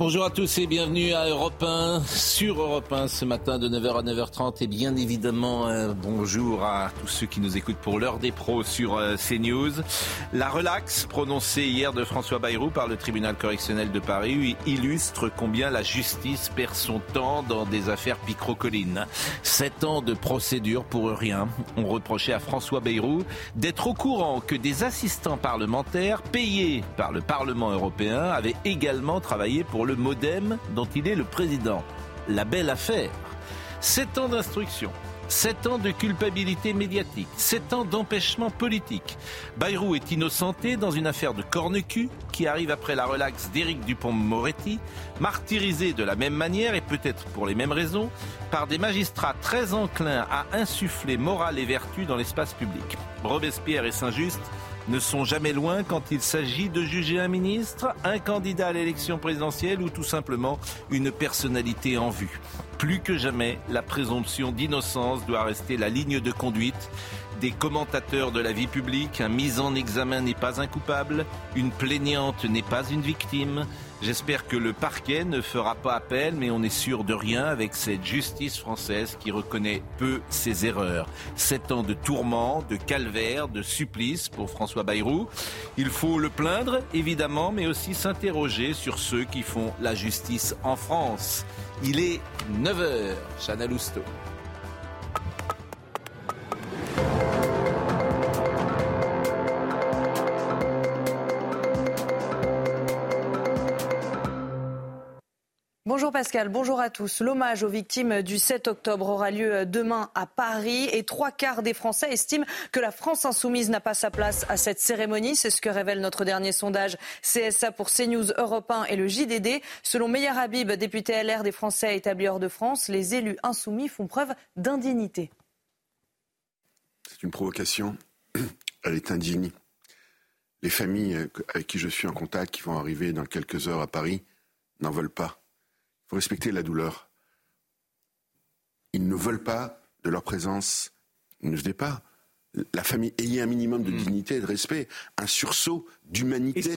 Bonjour à tous et bienvenue à Europe 1, sur Europe 1 ce matin de 9h à 9h30 et bien évidemment euh, bonjour à tous ceux qui nous écoutent pour l'heure des pros sur euh, CNews. La relaxe prononcée hier de François Bayrou par le tribunal correctionnel de Paris illustre combien la justice perd son temps dans des affaires picrocolines. Sept ans de procédure pour rien. On reprochait à François Bayrou d'être au courant que des assistants parlementaires payés par le Parlement européen avaient également travaillé pour le modem dont il est le président. La belle affaire. Sept ans d'instruction. Sept ans de culpabilité médiatique, sept ans d'empêchement politique. Bayrou est innocenté dans une affaire de corne-cul qui arrive après la relaxe d'Éric Dupont-Moretti, martyrisé de la même manière et peut-être pour les mêmes raisons par des magistrats très enclins à insuffler morale et vertu dans l'espace public. Robespierre et Saint-Just ne sont jamais loin quand il s'agit de juger un ministre, un candidat à l'élection présidentielle ou tout simplement une personnalité en vue. Plus que jamais, la présomption d'innocence doit rester la ligne de conduite des commentateurs de la vie publique. Un mise en examen n'est pas un coupable, une plaignante n'est pas une victime. J'espère que le parquet ne fera pas appel, mais on n'est sûr de rien avec cette justice française qui reconnaît peu ses erreurs. Sept ans de tourments, de calvaire, de supplice pour François Bayrou. Il faut le plaindre, évidemment, mais aussi s'interroger sur ceux qui font la justice en France. Il est 9h, Chana Lousteau. Bonjour Pascal, bonjour à tous. L'hommage aux victimes du 7 octobre aura lieu demain à Paris et trois quarts des Français estiment que la France insoumise n'a pas sa place à cette cérémonie. C'est ce que révèle notre dernier sondage CSA pour CNews Europe 1 et le JDD. Selon Meyer Habib, député LR des Français établis hors de France, les élus insoumis font preuve d'indignité. C'est une provocation. Elle est indigne. Les familles avec qui je suis en contact, qui vont arriver dans quelques heures à Paris, n'en veulent pas. Il faut respecter la douleur. Ils ne veulent pas de leur présence. Ils ne se pas. La famille, ayez un minimum de hmm. dignité et de respect, un sursaut d'humanité.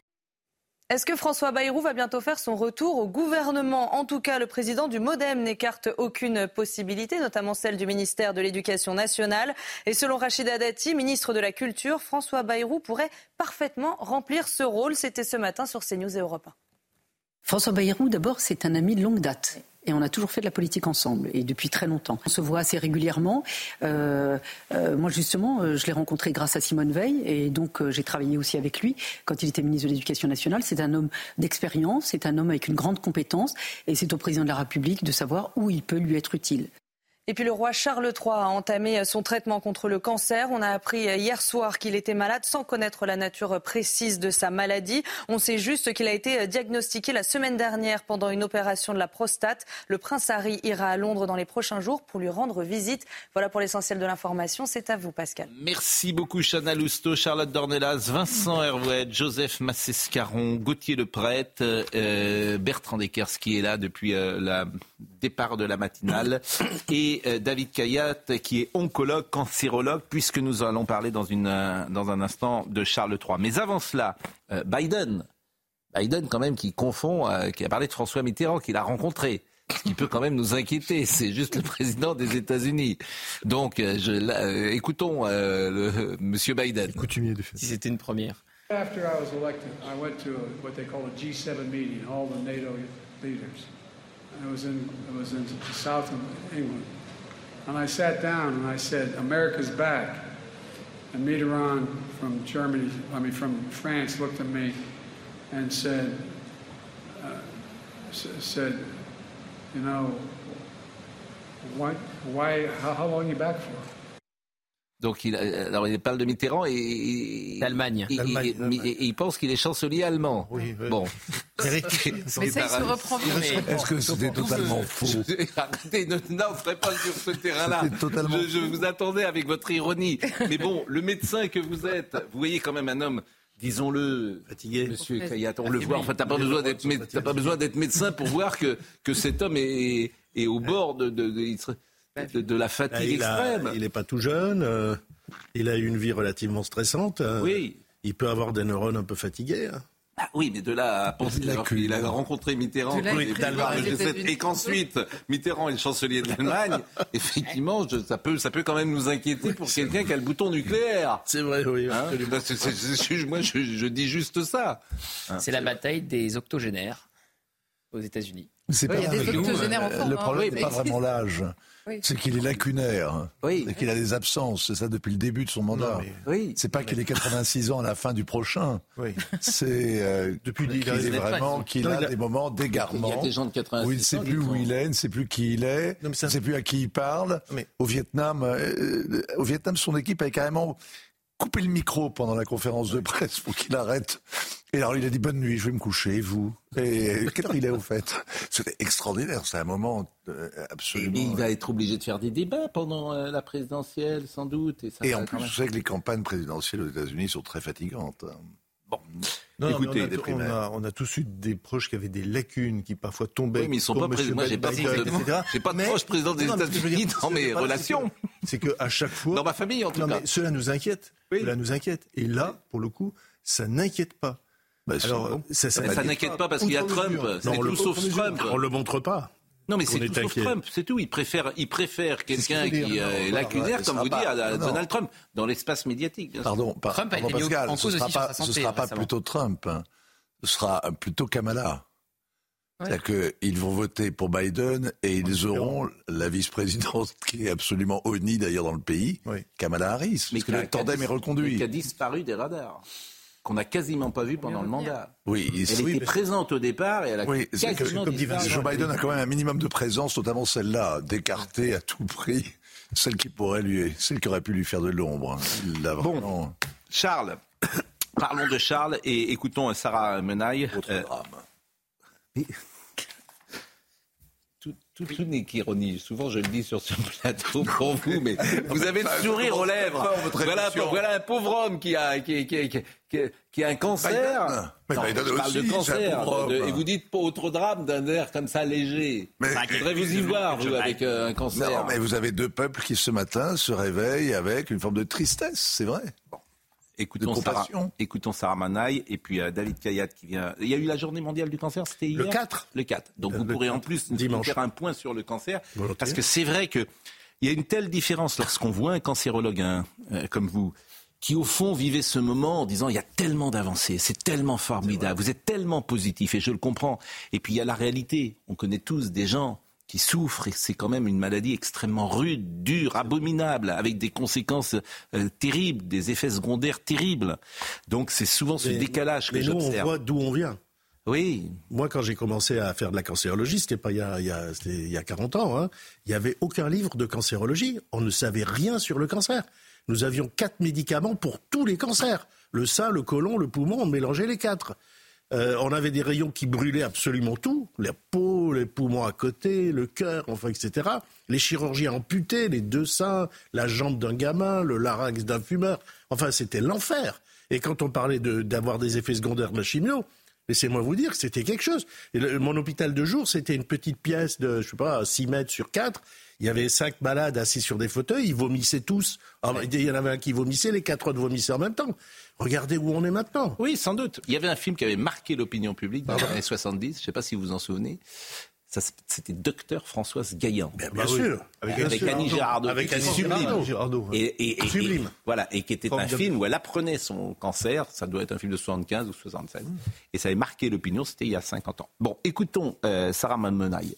Est-ce que François Bayrou va bientôt faire son retour au gouvernement? En tout cas, le président du Modem n'écarte aucune possibilité, notamment celle du ministère de l'Éducation nationale. Et selon Rachida Dati, ministre de la Culture, François Bayrou pourrait parfaitement remplir ce rôle. C'était ce matin sur CNews et Europe 1. François Bayrou, d'abord, c'est un ami de longue date. Et on a toujours fait de la politique ensemble, et depuis très longtemps. On se voit assez régulièrement. Euh, euh, moi, justement, euh, je l'ai rencontré grâce à Simone Veil, et donc j'ai travaillé aussi avec lui quand il était ministre de l'Éducation nationale. C'est un homme d'expérience, c'est un homme avec une grande compétence, et c'est au président de la République de savoir où il peut lui être utile. Et puis le roi Charles III a entamé son traitement contre le cancer. On a appris hier soir qu'il était malade sans connaître la nature précise de sa maladie. On sait juste qu'il a été diagnostiqué la semaine dernière pendant une opération de la prostate. Le prince Harry ira à Londres dans les prochains jours pour lui rendre visite. Voilà pour l'essentiel de l'information. C'est à vous, Pascal. Merci beaucoup, Chana Lousteau, Charlotte Dornelas, Vincent Hervouet, Joseph Massescaron, Gauthier Leprêtre, euh, Bertrand Deckers qui est là depuis euh, le départ de la matinale et euh, David Kayat, qui est oncologue, cancérologue, puisque nous allons parler dans, une, euh, dans un instant de Charles III. Mais avant cela, euh, Biden, Biden quand même qui confond, qui a parlé de François Mitterrand, qu'il a rencontré. Ce qui peut quand même nous inquiéter, c'est juste le président des États-Unis. Donc, je, écoutons le, Monsieur Biden. Coutumier de fait. Si c'était une première. After I was elected, I went to what they call a G7 meeting, all the NATO leaders. It was in, it was in the south of England. And I sat down and I said, America's back. And Mitterrand from Germany, I mean, from France, looked at me and said, uh, said, you know, why, why how, how long are you back for? Donc il, alors il parle de Mitterrand et d'Allemagne. Et, et, il pense qu'il est chancelier allemand. Oui, Bon. mais ça, il se reprend Est-ce que c'était totalement faux Arrêtez, ne, non, pas sur ce terrain-là. Totalement je, je vous attendais avec votre ironie. Mais bon, le médecin que vous êtes, vous voyez quand même un homme disons-le, fatigué, Monsieur Kayat, on le voit. En fait, t'as pas besoin d'être, pas besoin d'être médecin pour voir que que cet homme est, est au bord de, de, de, de la fatigue il extrême. il n'est pas tout jeune. Euh, il a eu une vie relativement stressante. Euh, oui. Il peut avoir des neurones un peu fatigués. Hein. Ah oui, mais de là à penser qu'il a rencontré Mitterrand et, qu'ensuite Mitterrand est le chancelier de l'Allemagne, effectivement, ça, peut, ça peut quand même nous inquiéter pour quelqu'un qui a le bouton nucléaire. C'est vrai, oui. Hein moi, je, je, dis juste ça. C'est la bataille des octogénaires aux États-Unis. il y a des octogénaires en forme. Le problème n'est pas vraiment l'âge. C'est qu'il est lacunaire. Oui. C'est qu'il a des absences. C'est ça depuis le début de son mandat. Oui. C'est pas qu'il ait 86 ans à la fin du prochain. Oui. C'est euh, depuis qu'il est vraiment qu'il a, des moments d'égarement. Il y a des gens de 86 où il ne sait plus où il est, il ne sait plus qui il est, il ne sait plus à qui il parle. Au Vietnam, euh, au Vietnam, son équipe avait carrément coupé le micro pendant la conférence de presse pour qu'il arrête. Et alors il a dit bonne nuit, je vais me coucher, vous. Et quelle heure il est au fait? C'était extraordinaire, c'est un moment euh, absolument. Et il va être obligé de faire des débats pendant euh, la présidentielle, sans doute. Et, ça et en plus, je sais que les campagnes présidentielles aux États-Unis sont très fatigantes. Bon. Non, Écoutez, on, a, on, a, tous eu des proches qui avaient des lacunes, qui parfois tombaient. Oui, mais ils sont pas présidents. Moi, j'ai pas, de, pas de proches présidents des États-Unis dans mes relations. C'est qu'à chaque fois. Dans ma famille, en tout non, cas. Mais cela nous inquiète. Oui. Cela nous inquiète. Et là, pour le coup, ça n'inquiète pas. Bah, Alors, ça, ça, ça n'inquiète pas parce qu'il y a Trump. C'est tout sauf Trump. On le montre pas. Non, mais c'est tout sauf Trump, c'est tout. Il préfère, il préfère quelqu'un qui est lacunaire, comme vous dites, à, Donald Trump, dans l'espace médiatique. Bien pardon, par, Trump a été Pascal, en cause ce ne sera, ce sera pas plutôt Trump, hein. ce sera plutôt Kamala. Ouais. C'est-à-dire qu'ils vont voter pour Biden et ils auront la vice-présidente qui est absolument honnie d'ailleurs dans le pays, oui. Kamala Harris, mais parce que le tandem est reconduit. Qui a disparu des radars qu'on n'a quasiment pas vu pendant le mandat. Oui, elle oui, était présente au départ et elle a oui, quasiment que, disparu. Joe Biden a quand même un minimum de présence, notamment celle-là, d'écarter à tout prix celle qui pourrait lui, celle qui aurait pu lui faire de l'ombre. Bon, Charles, parlons de Charles et écoutons Sarah Menaille. Autre euh, drame. Mais... Tout, tout n'est qu'ironie. Souvent, je le dis sur ce plateau pour vous, mais vous avez le sourire aux lèvres. Voilà, voilà, un pauvre homme qui a, qui, qui, qui, qui a un cancer. Mais non, je parle aussi, de cancer. De, et vous dites pas autre drame d'un air comme ça léger. Mais, je voudrais vous y voir, vous, avec euh, un cancer. Non, mais vous avez deux peuples qui, ce matin, se réveillent avec une forme de tristesse, c'est vrai. Bon. Écoutons Sarah, écoutons Sarah Manaï et puis euh, David Kayat qui vient. Il y a eu la journée mondiale du cancer, c'était hier Le 4 Le 4. Donc le vous pourrez 4, en plus dimanche. faire un point sur le cancer. Parce que c'est vrai qu'il y a une telle différence lorsqu'on voit un cancérologue hein, euh, comme vous qui au fond vivait ce moment en disant il y a tellement d'avancées, c'est tellement formidable, vous êtes tellement positif et je le comprends. Et puis il y a la réalité, on connaît tous des gens qui souffrent et c'est quand même une maladie extrêmement rude, dure, abominable, avec des conséquences euh, terribles, des effets secondaires terribles. Donc c'est souvent ce mais, décalage que mais nous, j'observe. on voit d'où on vient. Oui. Moi, quand j'ai commencé à faire de la cancérologie, c'était pas il y a, il y a, il y a 40 ans, hein, il n'y avait aucun livre de cancérologie. On ne savait rien sur le cancer. Nous avions quatre médicaments pour tous les cancers. Le sein, le côlon, le poumon, on mélangeait les quatre. Euh, on avait des rayons qui brûlaient absolument tout, la peau, les poumons à côté, le cœur, enfin, etc. Les chirurgies amputées, les deux seins, la jambe d'un gamin, le larynx d'un fumeur. Enfin, c'était l'enfer. Et quand on parlait d'avoir de, des effets secondaires de la chimio, laissez-moi vous dire que c'était quelque chose. Mon hôpital de jour, c'était une petite pièce de, je sais pas, 6 mètres sur 4. Il y avait cinq malades assis sur des fauteuils, ils vomissaient tous. Alors, il y en avait un qui vomissait, les quatre autres vomissaient en même temps. Regardez où on est maintenant. Oui, sans doute. Il y avait un film qui avait marqué l'opinion publique dans les années 70, je ne sais pas si vous vous en souvenez. C'était Docteur Françoise Gaillan. Bien, bien sûr. Avec, avec Annie Girardot. Avec Annie sublime. Girardot. Et, et, et, sublime. voilà, et qui était Formidable. un film où elle apprenait son cancer. Ça doit être un film de 75 ou 76. Mmh. Et ça avait marqué l'opinion. C'était il y a 50 ans. Bon, écoutons euh, Sarah Manmenaille.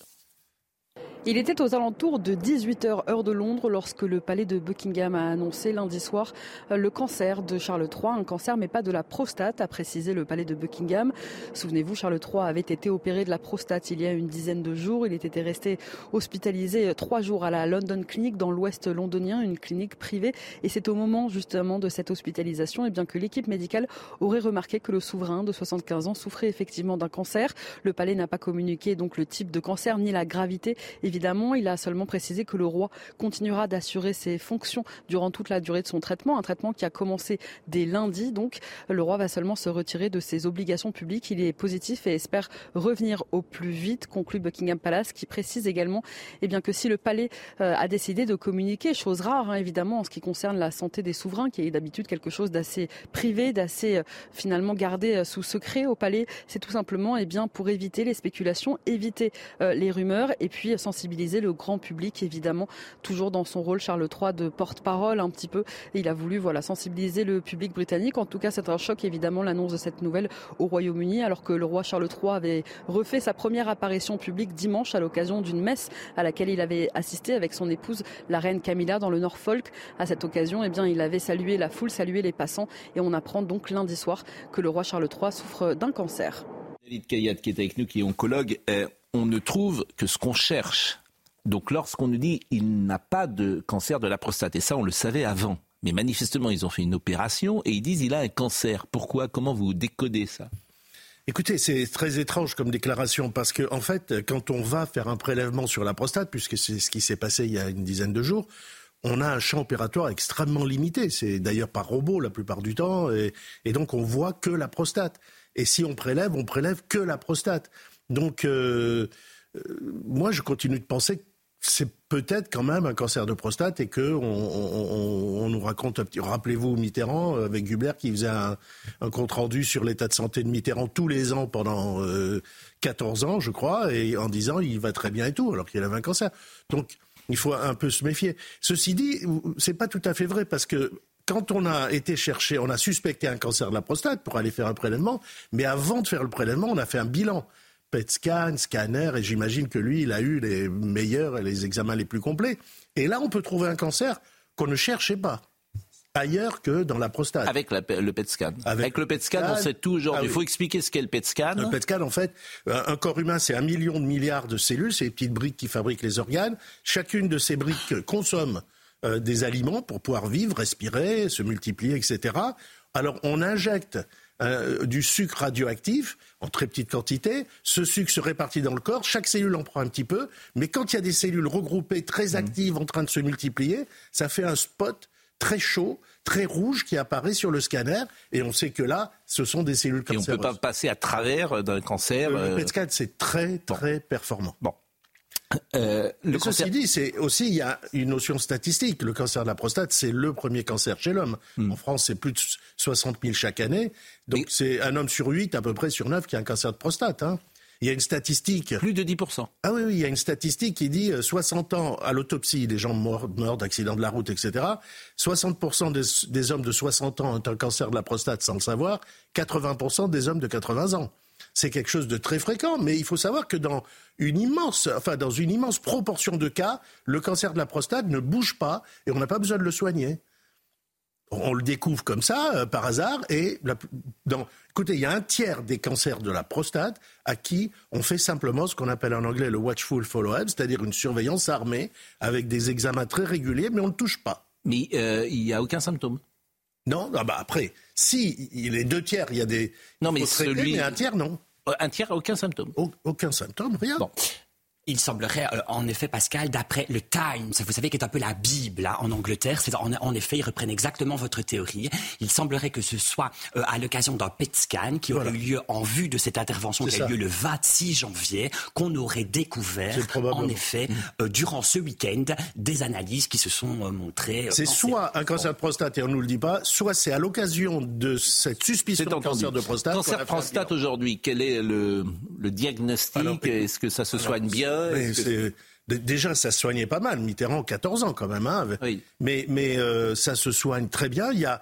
Il était aux alentours de 18h heure de Londres lorsque le palais de Buckingham a annoncé lundi soir le cancer de Charles III, un cancer mais pas de la prostate, a précisé le palais de Buckingham. Souvenez-vous, Charles III avait été opéré de la prostate il y a une dizaine de jours. Il était resté hospitalisé trois jours à la London Clinic dans l'ouest londonien, une clinique privée. Et c'est au moment justement de cette hospitalisation eh bien, que l'équipe médicale aurait remarqué que le souverain de 75 ans souffrait effectivement d'un cancer. Le palais n'a pas communiqué donc le type de cancer ni la gravité. Évidemment, il a seulement précisé que le roi continuera d'assurer ses fonctions durant toute la durée de son traitement, un traitement qui a commencé dès lundi. Donc, le roi va seulement se retirer de ses obligations publiques. Il est positif et espère revenir au plus vite, conclut Buckingham Palace, qui précise également eh bien, que si le palais euh, a décidé de communiquer, chose rare hein, évidemment en ce qui concerne la santé des souverains, qui est d'habitude quelque chose d'assez privé, d'assez euh, finalement gardé euh, sous secret au palais, c'est tout simplement eh bien, pour éviter les spéculations, éviter les rumeurs et puis sensibiliser le grand public, évidemment, toujours dans son rôle, Charles III, de porte-parole un petit peu. il a voulu voilà, sensibiliser le public britannique. En tout cas, c'est un choc, évidemment, l'annonce de cette nouvelle au Royaume-Uni, alors que le roi Charles III avait refait sa première apparition publique dimanche à l'occasion d'une messe à laquelle il avait assisté avec son épouse, la reine Camilla, dans le Norfolk. À cette occasion, eh bien, il avait salué la foule, salué les passants. Et on apprend donc lundi soir que le roi Charles III souffre d'un cancer. Kayat qui est avec nous, qui est oncologue, eh, on ne trouve que ce qu'on cherche. Donc lorsqu'on nous dit il n'a pas de cancer de la prostate, et ça on le savait avant, mais manifestement ils ont fait une opération et ils disent il a un cancer. Pourquoi? Comment vous décodez ça? Écoutez, c'est très étrange comme déclaration parce que en fait, quand on va faire un prélèvement sur la prostate, puisque c'est ce qui s'est passé il y a une dizaine de jours, on a un champ opératoire extrêmement limité. C'est d'ailleurs par robot la plupart du temps, et, donc on voit que la prostate. Et si on prélève, on prélève que la prostate. Donc, euh, euh, moi, je continue de penser que c'est peut-être quand même un cancer de prostate et que on, nous raconte. Rappelez-vous Mitterrand euh, avec Gubler qui faisait un, compte rendu sur l'état de santé de Mitterrand tous les ans pendant 14 ans, je crois, et en disant il va très bien et tout, alors qu'il avait un cancer. Donc il faut un peu se méfier. Ceci dit, c'est pas tout à fait vrai parce que quand on a été chercher, on a suspecté un cancer de la prostate pour aller faire un prélèvement, mais avant de faire le prélèvement, on a fait un bilan. PET scan, scanner, et j'imagine que lui, il a eu les meilleurs et les examens les plus complets. Et là, on peut trouver un cancer qu'on ne cherchait pas ailleurs que dans la prostate. Avec le PET scan. Avec, le PET scan, on sait tout aujourd'hui. Ah Il faut expliquer ce qu'est le PET scan. Le PET scan, en fait, un corps humain, c'est un million de milliards de cellules, c'est les petites briques qui fabriquent les organes. Chacune de ces briques consomme euh, des aliments pour pouvoir vivre, respirer, se multiplier, etc. Alors on injecte euh, du sucre radioactif en très petite quantité. Ce sucre se répartit dans le corps. Chaque cellule en prend un petit peu. Mais quand il y a des cellules regroupées très mmh. actives en train de se multiplier, ça fait un spot très chaud, très rouge qui apparaît sur le scanner. Et on sait que là, ce sont des cellules cancéreuses. Et on ne peut pas passer à travers d'un cancer. Le, le PET scan, c'est très, très performant. Bon. Euh, le cancer... Ceci dit, c'est aussi il y a une notion statistique. Le cancer de la prostate, c'est le premier cancer chez l'homme. Hmm. En France, c'est plus de 60 000 chaque année. Donc c'est un homme sur 8, à peu près sur 9, qui a un cancer de prostate. Hein. Il y a une statistique. Plus de 10%. Ah oui, oui, il y a une statistique qui dit 60 euh, ans à l'autopsie, les gens morts, morts d'accidents de la route, etc. 60% des, des, hommes de 60 ans ont un cancer de la prostate sans le savoir, 80% des hommes de 80 ans c'est quelque chose de très fréquent, mais il faut savoir que dans une immense, enfin dans une immense proportion de cas, le cancer de la prostate ne bouge pas et on n'a pas besoin de le soigner. On le découvre comme ça, euh, par hasard, et dans, écoutez, il y a un tiers des cancers de la prostate à qui on fait simplement ce qu'on appelle en anglais le watchful follow-up, c'est-à-dire une surveillance armée avec des examens très réguliers, mais on ne touche pas. Mais euh, il n'y a aucun symptôme non, ah bah après, si les deux tiers, il y a des. Non, mais celui. mais un tiers, non. Un tiers, aucun symptôme. aucun symptôme, rien. Bon. Il semblerait, euh, en effet, Pascal, d'après le Times, vous savez, qui est un peu la Bible hein, en Angleterre, c'est en, en, effet, ils reprennent exactement votre théorie. Il semblerait que ce soit euh, à l'occasion d'un PET scan qui aurait eu lieu en vue de cette intervention qui a eu lieu le 26 janvier, qu'on aurait découvert, en effet, mm. euh, durant ce week-end, des analyses qui se sont montrées. c'est soit un cancer de prostate, et on ne nous le dit pas, soit c'est à l'occasion de cette suspicion de cancer de prostate. Cancer de prostate aujourd'hui, quel est le, le diagnostic? Est-ce que ça se soigne bien? Déjà, ça se soignait pas mal. Mitterrand, 14 ans quand même. Hein, mais mais euh, ça se soigne très bien. Il y a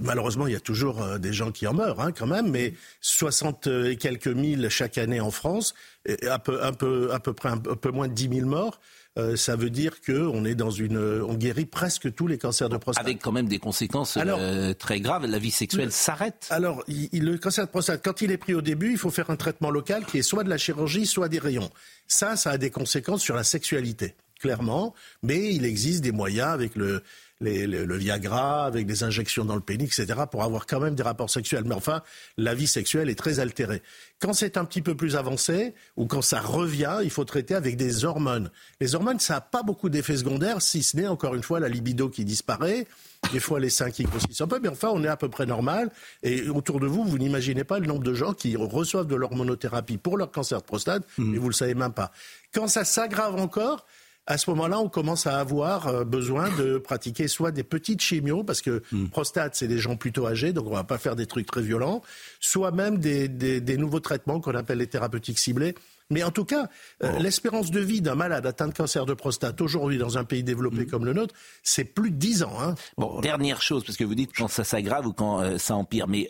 malheureusement, il y a toujours des gens qui en meurent hein, quand même, mais 60 et quelques mille chaque année en France, et à peu, un peu, à peu près un peu moins de 10 000 morts. Euh, ça veut dire qu'on est dans une, on guérit presque tous les cancers de prostate. Avec quand même des conséquences euh, très graves. La vie sexuelle s'arrête. Alors, le cancer de prostate, quand il est pris au début, il faut faire un traitement local qui est soit de la chirurgie, soit des rayons. Ça, ça a des conséquences sur la sexualité clairement, mais il existe des moyens avec le, le, Viagra, avec des injections dans le pénis, etc., pour avoir quand même des rapports sexuels. Mais enfin, la vie sexuelle est très altérée. Quand c'est un petit peu plus avancé, ou quand ça revient, il faut traiter avec des hormones. Les hormones, ça n'a pas beaucoup d'effets secondaires, si ce n'est, encore une fois, la libido qui disparaît, des fois les seins qui grossissent un peu, mais enfin, on est à peu près normal. Et autour de vous, vous n'imaginez pas le nombre de gens qui reçoivent de l'hormonothérapie pour leur cancer de prostate, mmh. et vous ne le savez même pas. Quand ça s'aggrave encore, à ce moment-là, on commence à avoir euh, besoin de pratiquer soit des petites chimios, parce que hmm. prostate, c'est des gens plutôt âgés, donc on va pas faire des trucs très violents, soit même des, nouveaux traitements qu'on appelle les thérapeutiques ciblées. Mais en tout cas, euh, l'espérance de vie d'un malade atteint de cancer de prostate aujourd'hui dans un pays développé hmm. comme le nôtre, c'est plus de 10 ans. Hein. Bon, dernière chose, parce que vous dites quand ça s'aggrave ou quand euh, ça empire, mais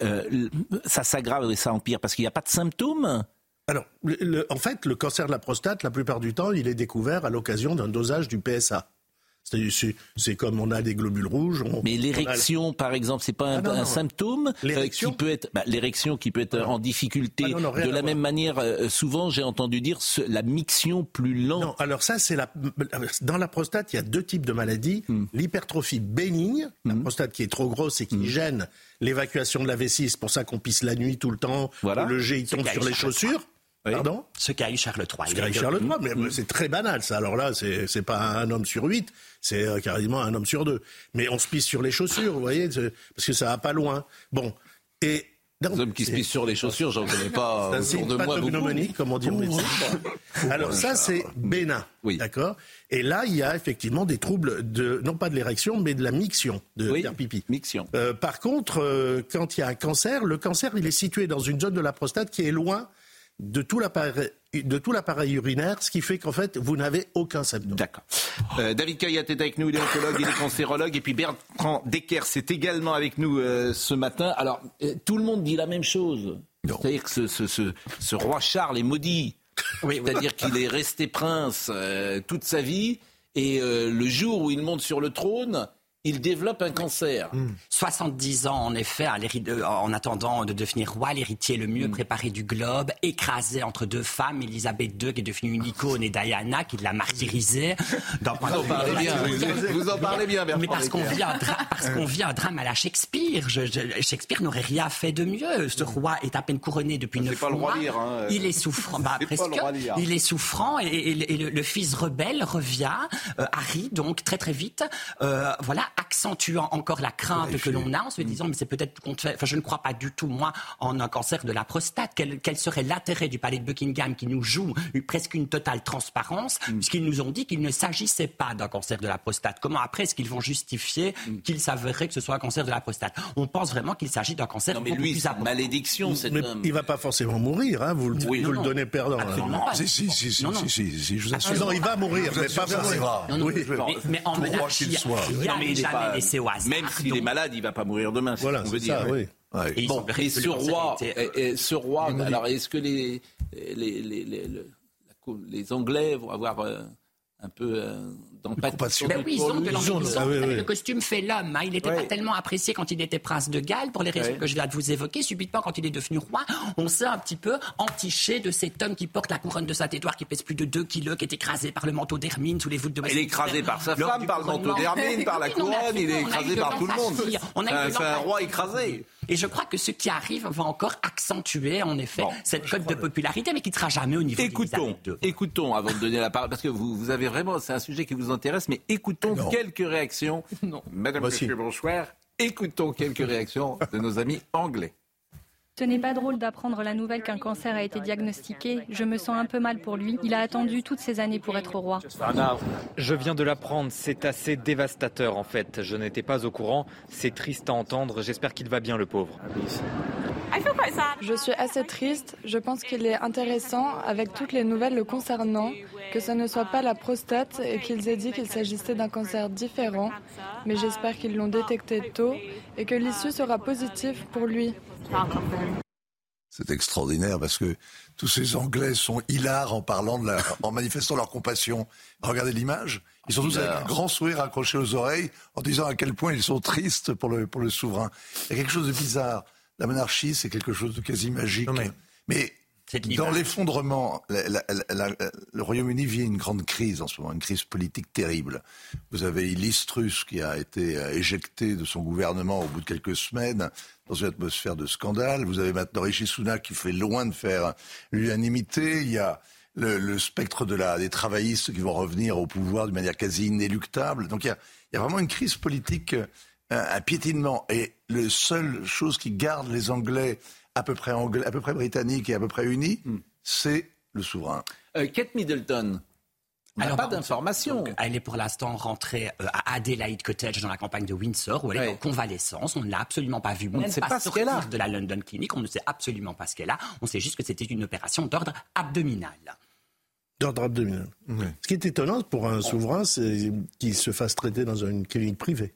ça s'aggrave et ça empire parce qu'il n'y a pas de symptômes? Alors, en fait, le cancer de la prostate, la plupart du temps, il est découvert à l'occasion d'un dosage du PSA. C'est comme on a des globules rouges. Mais l'érection, par exemple, c'est pas un, ah symptôme euh, qui peut être bah, l'érection qui peut être en difficulté. Ah de la même manière, euh, souvent j'ai entendu dire la miction plus lente. Non, alors ça c'est la dans la prostate, il y a deux types de maladies hmm. l'hypertrophie bénigne, la hmm. prostate qui est trop grosse et qui hmm. gêne l'évacuation de la vessie, c'est pour ça qu'on pisse la nuit tout le temps. Le jet il tombe sur les chaussures. Pardon? Ce qu'a eu Charles III. Ce qu'a eu Charles III, mais c'est très banal ça. Alors là, c'est pas un homme sur huit, c'est euh, carrément un homme sur deux. Mais on se pisse sur les chaussures, vous voyez, parce que ça va pas loin. Bon, et les hommes qui se pissent sur les chaussures, j'en connais pas autour de moi beaucoup. comme on dit en médecine. Alors ça, c'est bénin, oui. d'accord? Et là, il y a effectivement des troubles, de, non pas de l'érection, mais de la miction, de oui, pipi. Miction. Euh, par contre, euh, quand il y a un cancer, le cancer, il est situé dans une zone de la prostate qui est loin de tout l'appareil urinaire, ce qui fait qu'en fait, vous n'avez aucun symptôme. D'accord. Euh, David Caillat est avec nous, il est oncologue, il est cancérologue, et puis Bertrand Decker, c'est également avec nous euh, ce matin. Alors, euh, tout le monde dit la même chose. C'est-à-dire que ce, roi Charles est maudit. C'est-à-dire qu'il est resté prince toute sa vie, et le jour où il monte sur le trône, il développe un cancer. 70 hmm. ans, en effet, en attendant de devenir roi, l'héritier le mieux hmm. préparé du globe, écrasé entre deux femmes, Elisabeth II qui est devenue une icône et Diana qui l'a martyrisé. vous en parlez bien, vous, en parlez bien, Mais parce qu'on vit, un parce qu'on vit un drame à la Shakespeare. Shakespeare n'aurait rien fait de mieux. Ce roi est à peine couronné depuis neuf mois. pas le roi lire, hein. Il est souffrant, bah, presque. Il est souffrant et, le, fils rebelle revient, euh, Harry, donc très très vite. Euh, voilà, accentuant encore la crainte que l'on a en se disant mais c'est peut-être enfin je ne crois pas du tout moi en un cancer de la prostate. Quel, quel serait l'intérêt du palais de Buckingham qui nous joue presque une totale transparence mm. puisqu'ils nous ont dit qu'il ne s'agissait pas d'un cancer de la prostate? Comment après est-ce qu'ils vont justifier mm. qu'il s'avérerait que ce soit un cancer de la prostate? On pense vraiment qu'il s'agit d'un cancer non mais lui c'est malédiction cet mais il va pas forcément mourir hein, vous, le, vous le donnez perdant. Non, si, si, si, si, si, je vous assure. non il va mourir mais pas forcément. mais, en monarchie il y a jamais laissé au hasard même s'il est malade, il va pas mourir demain. Voilà, on veut dire. oui. Et, bon, et ce roi, et, ce roi, alors est-ce que les les, les, les, les, Anglais vont avoir euh, un peu euh, d'empathie. Ben oui, ils ont de ah Le costume fait l'homme. Hein. Il n'était pas tellement apprécié quand il était prince de Galles, pour les raisons que je viens de vous évoquer. Subitement, quand il est devenu roi, on s'est un petit peu entiché de cet homme qui porte la couronne de Saint-Édouard, qui pèse plus de 2 kilos, qui est écrasé par le manteau d'Hermine sous les voûtes de Il est écrasé par sa femme, par le manteau d'Hermine, par la couronne, il est écrasé par tout le monde. C'est un roi écrasé. Et je crois que ce qui arrive va encore accentuer, en effet, cette cote de popularité, mais qui ne sera jamais au niveau écoutons, Écoutons, avant de donner la parole, parce que vous, vous avez vraiment, c'est un sujet qui vous intéresse, mais écoutons quelques réactions. Madame, Monsieur, bonsoir. Écoutons quelques réactions de nos amis anglais. Ce n'est pas drôle d'apprendre la nouvelle qu'un cancer a été diagnostiqué. Je me sens un peu mal pour lui. Il a attendu toutes ces années pour être roi. Je viens de l'apprendre. C'est assez dévastateur en fait. Je n'étais pas au courant. C'est triste à entendre. J'espère qu'il va bien le pauvre. Je suis assez triste. Je pense qu'il est intéressant, avec toutes les nouvelles le concernant, que ce ne soit pas la prostate et qu'ils aient dit qu'il s'agissait d'un cancer différent. Mais j'espère qu'ils l'ont détecté tôt et que l'issue sera positive pour lui. C'est extraordinaire parce que tous ces Anglais sont hilars en parlant de en manifestant leur compassion. Regardez l'image. Ils sont tous avec un grand sourire accroché aux oreilles en disant à quel point ils sont tristes pour le, pour le souverain. Il y a quelque chose de bizarre. La monarchie, c'est quelque chose de quasi magique. mais, dans l'effondrement, le Royaume-Uni vit une grande crise en ce moment, une crise politique terrible. Vous avez Liz Truss qui a été euh, éjecté de son gouvernement au bout de quelques semaines dans une atmosphère de scandale. Vous avez maintenant Rishi Sunak qui fait loin de faire l'unanimité. Il y a le, spectre de la, des travaillistes qui vont revenir au pouvoir de manière quasi inéluctable. Donc il y a, il y a vraiment une crise politique, euh, un piétinement. Et la seule chose qui garde les Anglais à peu près, anglais, à peu près britanniques et à peu près unis, hmm. c'est le souverain. Euh, Kate Middleton, on n'a pas d'informations. Elle est pour l'instant rentrée euh, à Adelaide Cottage dans la campagne de Windsor où elle est en convalescence. On ne l'a absolument pas vue. On ne sait pas ce qu'elle a. de la London Clinic. On ne sait absolument pas ce qu'elle a. On sait juste que c'était une opération d'ordre abdominal. D'ordre abdominal. Ce qui est étonnant pour un souverain, c'est qu'il se fasse traiter dans une clinique privée.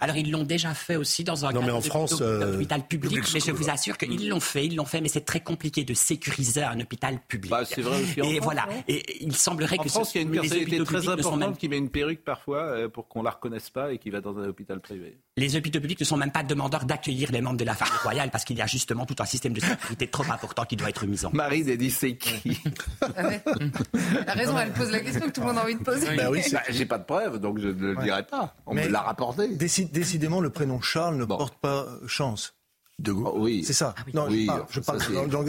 Alors ils l'ont déjà fait aussi dans un non, mais en France, euh, hôpital public, mais je vous assure qu'ils l'ont fait, ils l'ont fait, mais c'est très compliqué de sécuriser un hôpital public. Bah, c'est vrai aussi. Et voilà, et il semblerait en que France, il y a une personnalité très importante qui met une perruque parfois euh, pour qu'on la reconnaisse pas et qui va dans un hôpital privé. Les hôpitaux publics ne sont même pas demandeurs d'accueillir les membres de la famille royale parce qu'il y a justement tout un système de sécurité trop important qui doit être mis en place. Marie dit c'est qui Elle a raison, elle pose la question que tout le monde a envie de poser. Bah oui, bah, j'ai pas de preuve, donc je ne le dirai pas. On me l'a rapporté. Décidément, le prénom Charles ne porte pas chance. De Gaulle. oui. C'est ça. Non, je parle,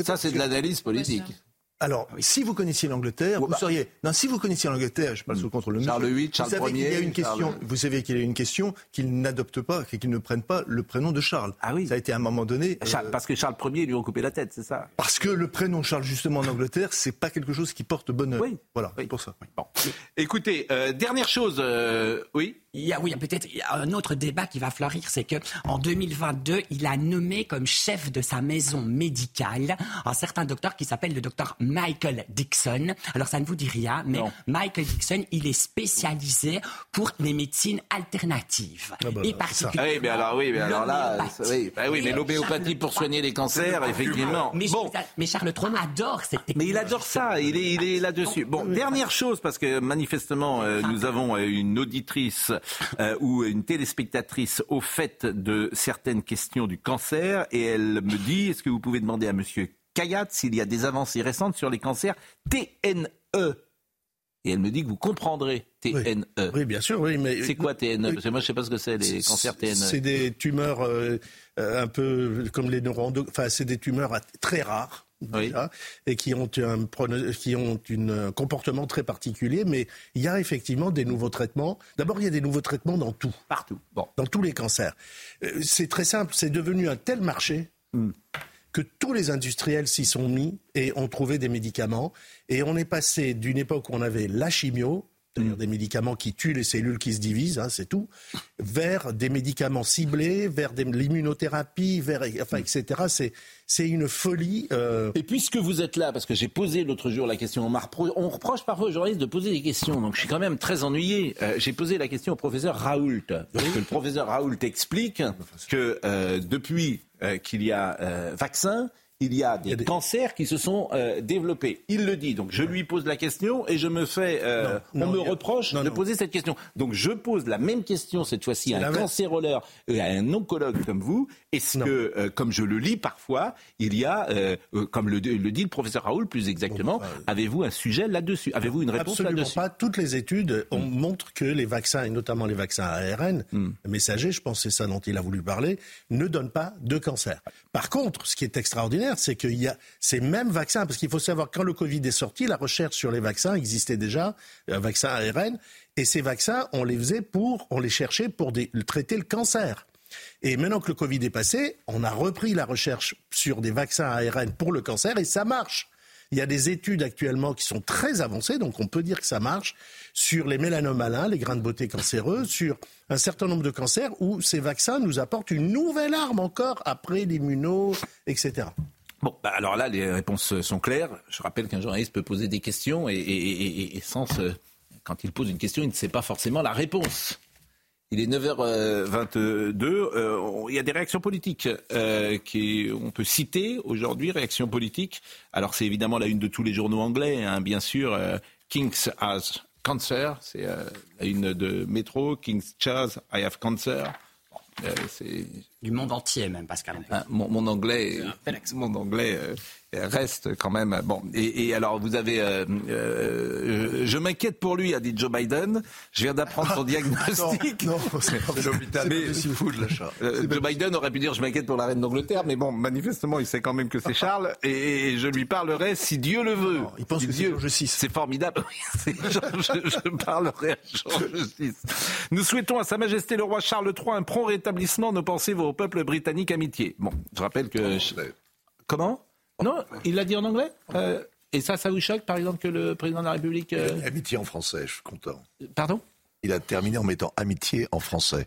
ça, c'est de l'analyse politique. Alors, si vous connaissiez l'Angleterre, vous bah. seriez. Non, si vous connaissiez l'Angleterre, je parle sous contre le Charles VIII, Charles vous savez Ier. y a une question. Vous savez qu'il y a une question qu'ils n'adoptent pas, qu'ils ne prennent pas le prénom de Charles. Ah oui. Ça a été à un moment donné. Euh, parce que Charles Ier lui ont coupé la tête, c'est ça. Parce que le prénom Charles justement en Angleterre, c'est pas quelque chose qui porte bonheur. Oui. Voilà, c'est pour ça. Bon. Écoutez, euh, dernière chose, euh, oui. Il y a, oui, peut-être un autre débat qui va fleurir, c'est que en 2022, il a nommé comme chef de sa maison médicale un certain docteur qui s'appelle le docteur Michael Dixon. Alors ça ne vous dit rien, mais Michael Dixon, il est spécialisé pour les médecines alternatives ah bah, et particulièrement. Ah oui, mais alors oui, mais alors là, oui, bah oui, mais l'homéopathie pour soigner les cancers, effectivement. Mais, bon. mais Charles III adore cette technique. Mais il adore ça, il est, il est là-dessus. Bon, dernière chose, parce que manifestement, euh, nous avons euh, une auditrice euh, ou une téléspectatrice au fait de certaines questions du cancer et elle me dit est-ce que vous pouvez demander à monsieur Kayat s'il y a des avancées récentes sur les cancers TNE et elle me dit que vous comprendrez TNE. Oui, bien sûr, oui. Mais c'est quoi TNE Parce que moi, je ne sais pas ce que c'est les cancers TNE. C'est des tumeurs euh, euh, un peu comme les neuroendocrines. Enfin, c'est des tumeurs très rares et qui ont un qui ont un comportement très particulier. Mais il y a effectivement des nouveaux traitements. D'abord, il y a des nouveaux traitements dans tout, partout, bon. dans tous les cancers. Euh, c'est très simple. C'est devenu un tel marché. Hmm. que tous les industriels s'y sont mis et ont trouvé des médicaments. Et on est passé d'une époque où on avait la chimio, c'est-à-dire des médicaments qui tuent les cellules qui se divisent, hein, c'est tout, vers des médicaments ciblés, vers l'immunothérapie, vers, enfin, etc. C'est, c'est une folie. Euh... Et puisque vous êtes là, parce que j'ai posé l'autre jour la question, on, on reproche parfois aux journalistes de poser des questions, donc je suis quand même très ennuyé. Euh, j'ai posé la question au professeur Raoult, parce que le professeur Raoult explique que euh, depuis euh, qu'il y a euh, vaccin, il y a des, cancers qui se sont euh, développés. Il le dit. Donc je lui pose la question et je me fais. Euh, on me reproche de poser cette question. Donc je pose la même question cette fois-ci à un cancérologue et à un oncologue comme vous. Est-ce que, euh, comme je le lis parfois, il y a, comme le, dit le professeur Raoul plus exactement, avez-vous un sujet là-dessus? Avez-vous une réponse là-dessus? pas. Toutes les études on hmm. montrent que les vaccins, et notamment les vaccins ARN, hmm. messagers, je pense c'est ça dont il a voulu parler, ne donnent pas de cancer. Par contre, ce qui est extraordinaire, c'est qu'il y a ces mêmes vaccins, parce qu'il faut savoir quand le Covid est sorti, la recherche sur les vaccins existait déjà, un vaccin ARN, et ces vaccins, on les faisait pour, on les cherchait pour traiter le cancer. Et maintenant que le Covid est passé, on a repris la recherche sur des vaccins ARN pour le cancer et ça marche. Il y a des études actuellement qui sont très avancées, donc on peut dire que ça marche, sur les mélanomes malins, les grains de beauté cancéreux, sur un certain nombre de cancers où ces vaccins nous apportent une nouvelle arme encore après l'immuno, etc. Bon, bah alors là, les réponses sont claires. Je rappelle qu'un journaliste peut poser des questions et, et, et, et sans se... quand il pose une question, il ne sait pas forcément la réponse. Il est 9h22. Euh, il y a des réactions politiques euh, qu'on peut citer aujourd'hui, réactions politiques. Alors c'est évidemment la une de tous les journaux anglais, hein, bien sûr. Euh, King's has cancer, c'est euh, la une de Métro. King's Charles, I have cancer. Euh, du monde entier même, Pascal. Ah, mon, mon, anglais, mon anglais euh, reste quand même bon. Et, et alors vous avez, euh, euh, je m'inquiète pour lui, a dit Joe Biden. Je viens d'apprendre son diagnostic. non, non c'est l'hôpital. Mais Joe Biden aurait pu dire je m'inquiète pour la reine d'Angleterre, mais bon, manifestement, il sait quand même que c'est Charles, et, et, je lui parlerai si Dieu le veut. Non, il pense si que Dieu, c'est C'est formidable. je, je, parlerai à Georges VI. Nous souhaitons à Sa Majesté le roi Charles III un prompt rétablissement. Nos pensées vont au peuple britannique amitié. Bon, je rappelle que. Comment? Non, il l'a dit en anglais euh, Et ça, ça vous choque, par exemple, que le président de la République... Euh... Amitié en français, je suis content. Pardon Il a terminé en mettant amitié en français.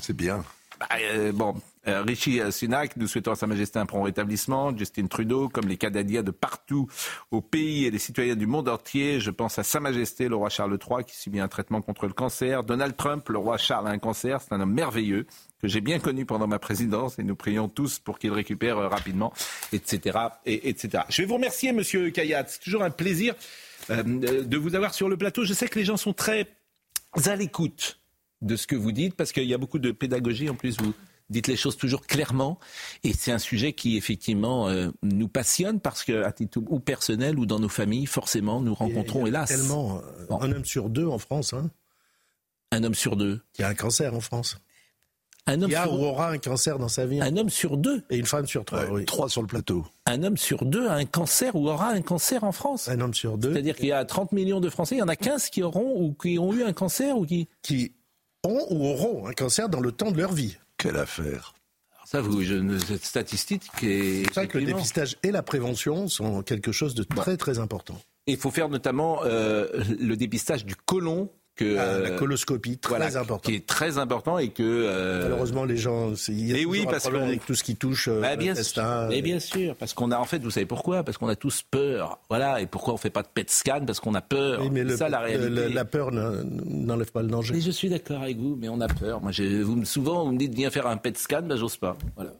C'est bien. Bah, euh, bon, euh, Richie Sunak, nous souhaitons à Sa Majesté un prompt rétablissement. Justin Trudeau, comme les Canadiens de partout au pays et les citoyens du monde entier, je pense à Sa Majesté, le roi Charles III, qui subit un traitement contre le cancer. Donald Trump, le roi Charles a un cancer, c'est un homme merveilleux que j'ai bien connu pendant ma présidence et nous prions tous pour qu'il récupère rapidement, etc., et, etc. Je vais vous remercier, Monsieur Kayat. C'est toujours un plaisir euh, de vous avoir sur le plateau. Je sais que les gens sont très à l'écoute de ce que vous dites parce qu'il y a beaucoup de pédagogie. En plus, vous dites les choses toujours clairement et c'est un sujet qui effectivement euh, nous passionne parce que à titre ou personnel ou dans nos familles, forcément, nous rencontrons et hélas tellement euh, bon. un homme sur deux en France. Hein, un homme sur deux qui a un cancer en France. Un homme a sur... ou aura un cancer dans sa vie. Un homme sur deux. Et une femme sur trois. Ouais, oui. Trois sur le plateau. Un homme sur deux a un cancer ou aura un cancer en France. Un homme sur deux. C'est-à-dire qu'il y a 30 millions de Français, il y en a 15 qui auront ou qui ont eu un cancer ou qui. Qui ont ou auront un cancer dans le temps de leur vie. Quelle affaire. Ça, vous, je, cette statistique est. C'est ça que le dépistage et la prévention sont quelque chose de très, très important. Il faut faire notamment euh, le dépistage du côlon que, ah, la coloscopie très voilà, important. qui est très important et que euh... malheureusement les gens il y a et oui un parce problème avec tout ce qui touche euh, bah, bien sûr, et bien sûr parce qu'on a en fait vous savez pourquoi? Parce qu'on a tous peur voilà et pourquoi on fait pas de PET scan? Parce qu'on a peur. Oui, mais le, ça la réalité le, la peur n'enlève pas le danger. Mais je suis d'accord avec vous mais on a peur. Moi vous souvent vous me dites viens faire un PET scan ben j'ose pas. Voilà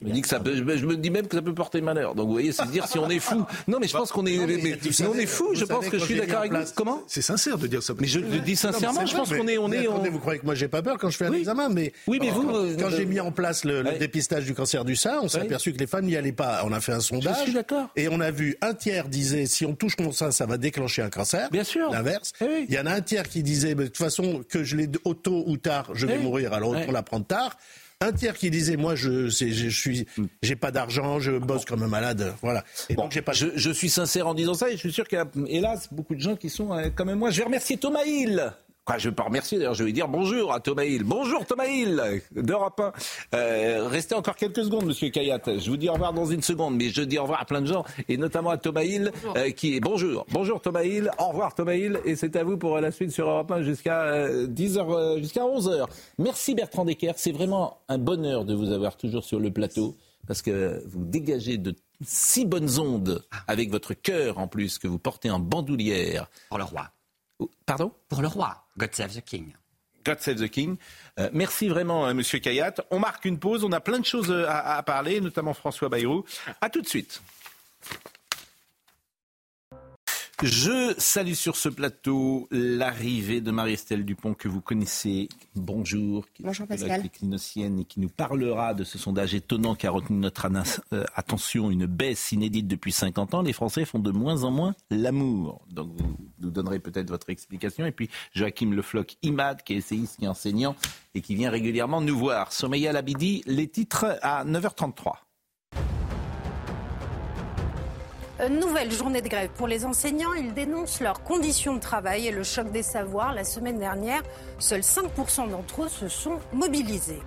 je me, dis que ça peut, je me dis même que ça peut porter malheur. Donc vous voyez, c'est dire si on est fou. Non, mais je pense qu'on est, mais, mais on est fou. Je pense que je suis d'accord avec vous. Comment? C'est sincère de dire ça. Mais je le dis sincèrement. Je pense qu'on est, on est. Attendez, vous croyez que moi j'ai pas peur quand je fais un examen, mais oui, mais vous, quand, quand j'ai mis en place le, dépistage du cancer du sein, on s'est aperçu que les femmes n'y allaient pas. On a fait un sondage. Je suis d'accord. Et on a vu un tiers disait si on touche mon sein, ça va déclencher un cancer. Bien sûr. L'inverse. Oui. Il y en a un tiers qui disait de toute façon que je l'ai tôt ou tard, je vais oui. mourir. Alors autant la prendre tard. Un tiers qui disait moi je je, suis j'ai pas d'argent, je bosse comme un malade, voilà. Et bon, donc j'ai pas. Je, je, suis sincère en disant ça et je suis sûr qu'il y a hélas beaucoup de gens qui sont euh, comme moi. Je vais remercier Thomas Hill. Je ne vais pas remercier d'ailleurs, je vais dire bonjour à Thomas Hill. Bonjour Thomas Hill d'Europe 1. Euh, restez encore quelques secondes, monsieur Kayat. Je vous dis au revoir dans une seconde, mais je dis au revoir à plein de gens, et notamment à Thomas Hill, euh, qui est bonjour. Bonjour Thomas Hill, au revoir Thomas Hill, et c'est à vous pour la suite sur Europe 1 jusqu'à euh, 10h, jusqu'à 11h. Merci Bertrand Decker, c'est vraiment un bonheur de vous avoir toujours sur le plateau, parce que vous dégagez de si bonnes ondes, avec votre cœur en plus, que vous portez en bandoulière. Pour le roi. Pardon? Pour le roi. God save the king. God save the king. Euh, merci vraiment, euh, Monsieur Kayat. On marque une pause. On a plein de choses à, à parler, notamment François Bayrou. À tout de suite. Je salue sur ce plateau l'arrivée de Marie-Estelle Dupont que vous connaissez. Bonjour. Qui Bonjour Pascal. et qui nous parlera de ce sondage étonnant qui a retenu notre euh, attention, une baisse inédite depuis 50 ans. Les Français font de moins en moins l'amour. Donc vous nous donnerez peut-être votre explication. Et puis Joachim Le Floch Imad, qui est essayiste, qui est enseignant et qui vient régulièrement nous voir. Sommeya Labidi, les titres à 9h33. Nouvelle journée de grève pour les enseignants. Ils dénoncent leurs conditions de travail et le choc des savoirs. La semaine dernière, seuls 5% d'entre eux se sont mobilisés.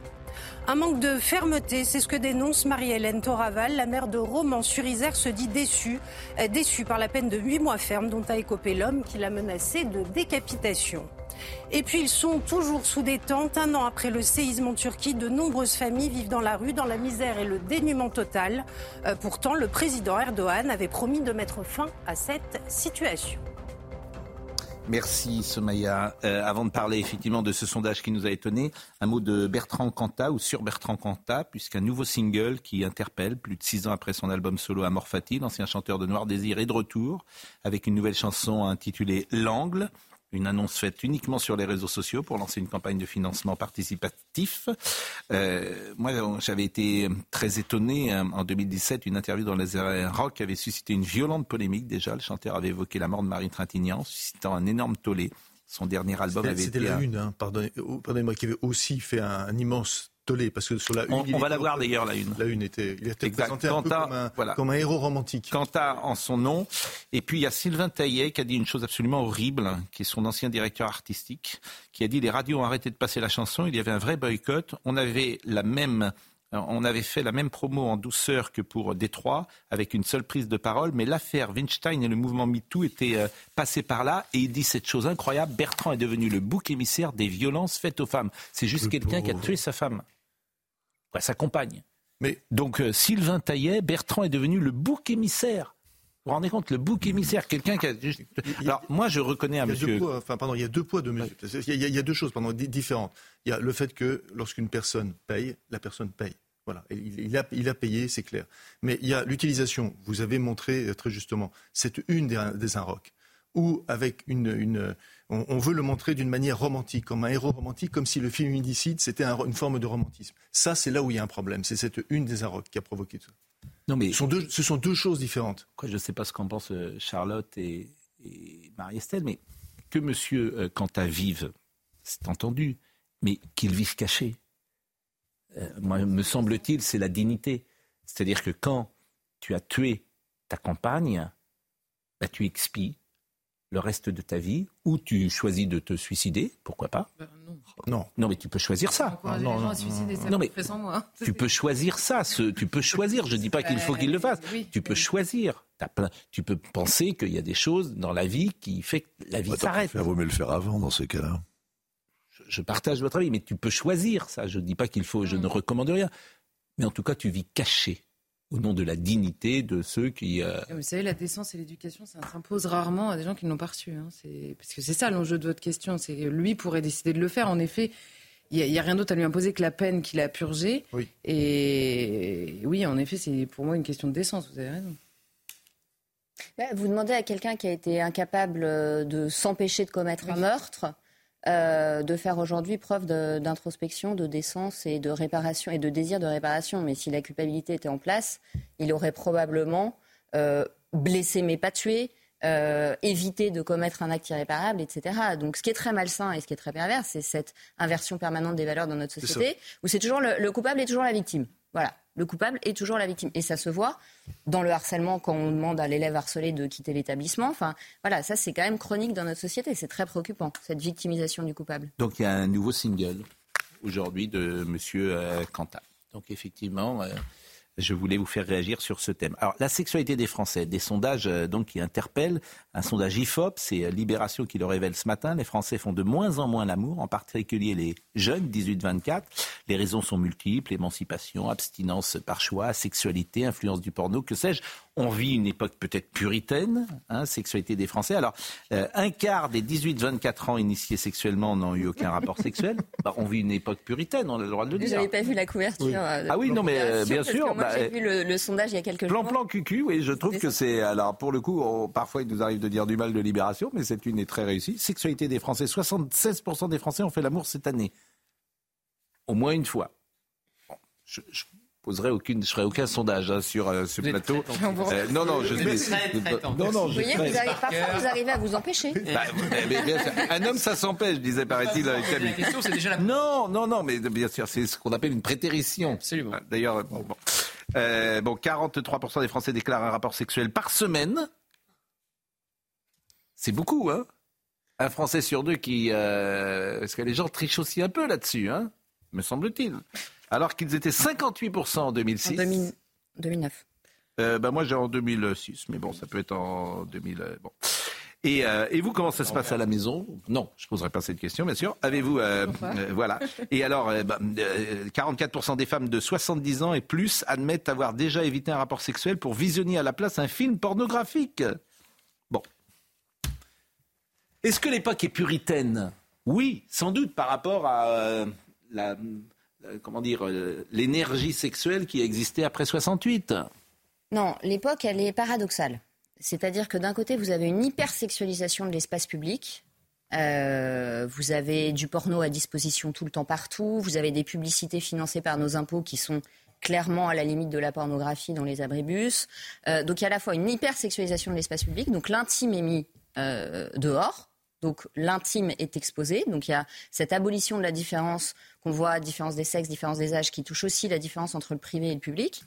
Un manque de fermeté, c'est ce que dénonce Marie-Hélène Toraval. La mère de Romans-sur-Isère se dit déçue, euh, déçue par la peine de 8 mois ferme dont a écopé l'homme qui l'a menacé de décapitation. Et puis ils sont toujours sous détente. Un an après le séisme en Turquie, de nombreuses familles vivent dans la rue, dans la misère et le dénuement total. Euh, pourtant, le président Erdogan avait promis de mettre fin à cette situation. Merci Somaya. Euh, avant de parler effectivement de ce sondage qui nous a étonné, un mot de Bertrand Cantat ou sur Bertrand Cantat, puisqu'un nouveau single qui interpelle plus de six ans après son album solo Amor Fati, l'ancien chanteur de Noir Désir est de retour avec une nouvelle chanson intitulée L'Angle une annonce faite uniquement sur les réseaux sociaux pour lancer une campagne de financement participatif. Euh, moi, j'avais été très étonné hein, en 2017, une interview dans les Rock avait suscité une violente polémique. Déjà, le chanteur avait évoqué la mort de Marie Trintignant, suscitant un énorme tollé. Son dernier album avait été... C'était la une, hein, pardonnez-moi, qui avait aussi fait un immense parce que sur la une, on, va la voir d'ailleurs la une. La une était, il était présenté un peu comme un, voilà. comme un, héros romantique. Quanta en son nom. Et puis il y a Sylvain Taillet qui a dit une chose absolument horrible, qui est son ancien directeur artistique, qui a dit les radios ont arrêté de passer la chanson. Il y avait un vrai boycott. On avait la même on avait fait la même promo en douceur que pour Détroit, avec une seule prise de parole, mais l'affaire Weinstein et le mouvement MeToo étaient euh, passés par là, et il dit cette chose incroyable, Bertrand est devenu le bouc émissaire des violences faites aux femmes. C'est juste quelqu'un qui a tué sa femme sa compagne. Mais donc euh, Sylvain Taillet, Bertrand est devenu le bouc émissaire. Vous vous rendez compte, le bouc émissaire, quelqu'un qui a juste... Alors moi, je reconnais un monsieur. enfin, pardon, il y a deux poids, deux mesures. Il, y a, deux choses, pardon, différentes. Il y a le fait que lorsqu'une personne paye, la personne paye. Voilà, il, a, il a payé, c'est clair. Mais il y a l'utilisation. Vous avez montré euh, très justement, c'est une des, des ou avec une, on, veut le montrer d'une manière romantique, comme un héros romantique, comme si le film féminicide c'était une forme de romantisme. Ça, c'est là où il y a un problème. C'est cette une des Arocs qui a provoqué tout ça. Non, mais ce sont deux, ce sont deux choses différentes. Quoi, je ne sais pas ce qu'en pensent euh, Charlotte et, Marie-Estelle, mais que Monsieur euh, Quentin vive, c'est entendu, mais qu'il vive caché. Euh, moi, me semble-t-il, c'est la dignité. C'est-à-dire que quand tu as tué ta compagne, bah, tu expies le reste de ta vie ou tu choisis de te suicider, pourquoi pas? Ben, non. non. mais tu peux choisir ça. non, non, non, mais moi. tu peux choisir ça. Ce, tu peux choisir. Je ne dis pas qu'il faut qu'il le fasse. tu peux choisir. plein, tu peux penser qu'il y a des choses dans la vie qui fait que la vie s'arrête. Il vaut mieux le faire avant dans ces cas-là. Je, partage votre avis, mais tu peux choisir ça. Je ne dis pas qu'il faut. Je ne recommande rien. Mais en tout cas, tu vis caché au nom de la dignité de ceux qui. Euh, vous savez, la décence et l'éducation, ça s'impose rarement à des gens qui ne l'ont pas reçu. Hein. Parce que c'est ça l'enjeu de votre question. C'est que lui pourrait décider de le faire. En effet, il n'y a, rien d'autre à lui imposer que la peine qu'il a purgée. Oui. Et oui, en effet, c'est pour moi une question de décence. Vous avez raison. Vous demandez à quelqu'un qui a été incapable de s'empêcher de commettre un meurtre euh, de faire aujourd'hui preuve d'introspection, de, décence et de réparation et de désir de réparation. Mais si la culpabilité était en place, il aurait probablement euh, blessé mais pas tué, euh, évité de commettre un acte irréparable, etc. Donc ce qui est très malsain et ce qui est très pervers, c'est cette inversion permanente des valeurs dans notre société, où c'est toujours le coupable est toujours la victime. Voilà le coupable est toujours la victime. Et ça se voit dans le harcèlement quand on demande à l'élève harcelé de quitter l'établissement. Enfin, voilà, ça c'est quand même chronique dans notre société. C'est très préoccupant, cette victimisation du coupable. Donc il y a un nouveau single aujourd'hui de Monsieur euh. Donc effectivement, euh, je voulais vous faire réagir sur ce thème. Alors, la sexualité des Français, des sondages euh, donc qui interpellent, un sondage IFOP, c'est euh, Libération qui le révèle ce matin. Les Français font de moins en moins l'amour, en particulier les jeunes, 18-24. Les raisons sont multiples émancipation, abstinence par choix, sexualité, influence du porno, que sais-je. On vit une époque peut-être puritaine, hein, sexualité des Français. Alors, euh, un quart des 18-24 ans initiés sexuellement n'ont eu aucun rapport sexuel. Bah, on vit une époque puritaine, on a le droit de le dire. Vous n'avez pas vu la couverture. ah oui, non, mais bien sûr. Moi, j'ai bah, vu le, sondage il y a quelques plan, jours. Plan cucu, oui, je trouve que c'est. Alors, pour le coup, parfois, il nous arrive de dire du mal de Libération, mais cette une est très réussie. Sexualité des Français. 76% des Français ont fait l'amour cette année. Au moins une fois. je, poserai aucune, je ferai aucun sondage hein, sur euh, ce plateau. Euh, non, non, je suis. Non, non, je vous voyez, vous parfois vous arrivez à vous empêcher. Bah, un homme, ça s'empêche, disait paraît-il avec Camille. Non, non, non, mais bien sûr, c'est ce qu'on appelle une prétérition. Absolument. D'ailleurs, bon, bon. Euh, bon, 43% des Français déclarent un rapport sexuel par semaine. C'est beaucoup, hein Un Français sur deux qui... Euh... Parce que les gens trichent aussi un peu là-dessus, hein me semble-t-il. Alors qu'ils étaient 58% en 2006. En 2009. Euh, bah moi j'ai en 2006, mais bon, ça peut être en 2000. Euh, bon. Et, euh, et, vous, comment ça se passe à la maison? Non, je ne poserai pas cette question, bien sûr. Avez-vous... Euh, euh, voilà. Et alors, euh, bah, 44% des femmes de 70 ans et plus admettent avoir déjà évité un rapport sexuel pour visionner à la place un film pornographique. Bon. Est-ce que l'époque est puritaine? Oui, sans doute, par rapport à comment dire, l'énergie sexuelle qui a existé après 68. Non, l'époque, elle est paradoxale. C'est-à-dire que d'un côté, vous avez une hypersexualisation de l'espace public. Euh, vous avez du porno à disposition tout le temps partout. Vous avez des publicités financées par nos impôts qui sont clairement à la limite de la pornographie dans les abribus. Euh, donc il y a à la fois une hypersexualisation de l'espace public, donc l'intime est mis euh, dehors. Donc l'intime est exposé. Donc il y a cette abolition de la différence qu'on voit, différence des sexes, différence des âges, qui touche aussi la différence entre le privé et le public.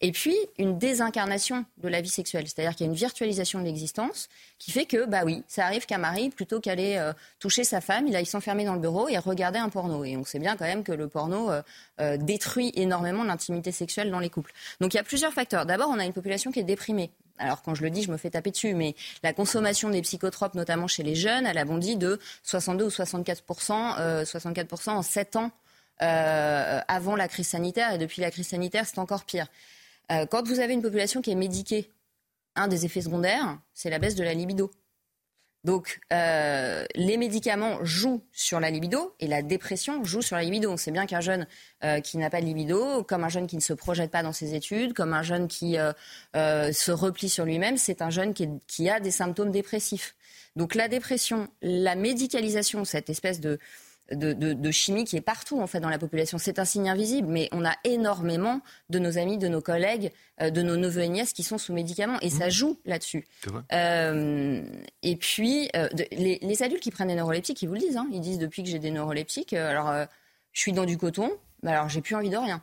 Et puis, une désincarnation de la vie sexuelle. C'est-à-dire qu'il y a une virtualisation de l'existence qui fait que, bah oui, ça arrive qu'un mari, plutôt qu'aller euh, toucher sa femme, il aille s'enfermer dans le bureau et regarder un porno. Et on sait bien quand même que le porno euh, euh, détruit énormément l'intimité sexuelle dans les couples. Donc il y a plusieurs facteurs. D'abord, on a une population qui est déprimée. Alors quand je le dis, je me fais taper dessus, mais la consommation des psychotropes, notamment chez les jeunes, elle a bondi de 62 ou 64% 64% en 7 ans avant la crise sanitaire. Et depuis la crise sanitaire, c'est encore pire. Euh, quand vous avez une population qui est médiquée, un des effets secondaires, c'est la baisse de la libido. Donc, euh, les médicaments jouent sur la libido et la dépression joue sur la libido. On sait bien qu'un jeune euh, qui n'a pas de libido, comme un jeune qui ne se projette pas dans ses études, comme un jeune qui se replie sur lui-même, c'est un jeune qui, a des symptômes dépressifs. Donc, la dépression, la médicalisation, cette espèce de, de, chimie qui est partout en fait dans la population. C'est un signe invisible, mais on a énormément de nos amis, de nos collègues, euh, de nos neveux et nièces qui sont sous médicaments et ça mmh. joue là-dessus. Euh, et puis euh, les, adultes qui prennent des neuroleptiques, ils vous le disent. Hein. ils disent depuis que j'ai des neuroleptiques, alors je suis dans du coton, mais alors j'ai plus envie de rien.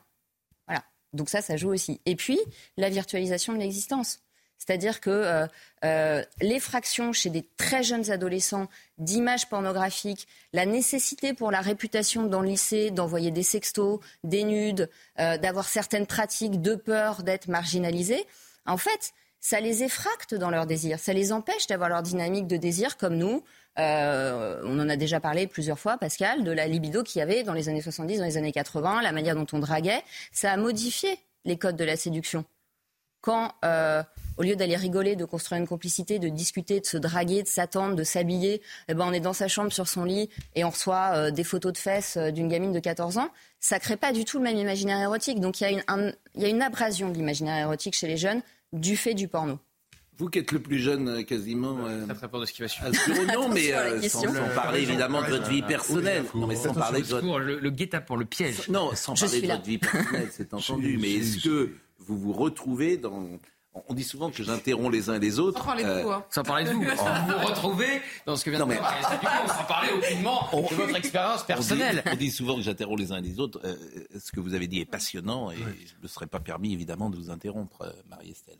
Voilà. Donc ça, ça joue aussi. Et puis la virtualisation de l'existence. C'est-à-dire que euh, euh, l'effraction chez des très jeunes adolescents d'images pornographiques, la nécessité pour la réputation dans le lycée d'envoyer des sextos, des nudes, euh, d'avoir certaines pratiques de peur d'être marginalisés, en fait, ça les effracte dans leur désir, ça les empêche d'avoir leur dynamique de désir comme nous. on en a déjà parlé plusieurs fois, Pascal, de la libido qu'il y avait dans les années 70, dans les années 80, la manière dont on draguait. Ça a modifié les codes de la séduction quand, au lieu d'aller rigoler, de construire une complicité, de discuter, de se draguer, de s'attendre, de s'habiller, eh ben on est dans sa chambre sur son lit et on reçoit euh, des photos de fesses euh, d'une gamine de 14 ans, ça crée pas du tout le même imaginaire érotique. Donc il y, a une, y a une abrasion de l'imaginaire érotique chez les jeunes du fait du porno. Vous qui êtes le plus jeune quasiment. ça te répond de ce qui va suivre. non, mais sans, parler évidemment de votre vie personnelle. Non, mais sans parler de votre... Le, le guet-apens, le piège. Non, sans parler de votre vie personnelle, c'est entendu. Mais est-ce que vous vous retrouvez dans... On dit souvent que j'interromps les uns et les autres. Sans parler de vous, hein. Sans parler de vous. Vous vous retrouvez dans ce que vient de dire. Sans parler aucunement de votre expérience personnelle. On dit, souvent que j'interromps les uns et les autres. Euh, ce que vous avez dit est passionnant et je ne me serais pas permis, évidemment, de vous interrompre, euh, Marie-Estelle.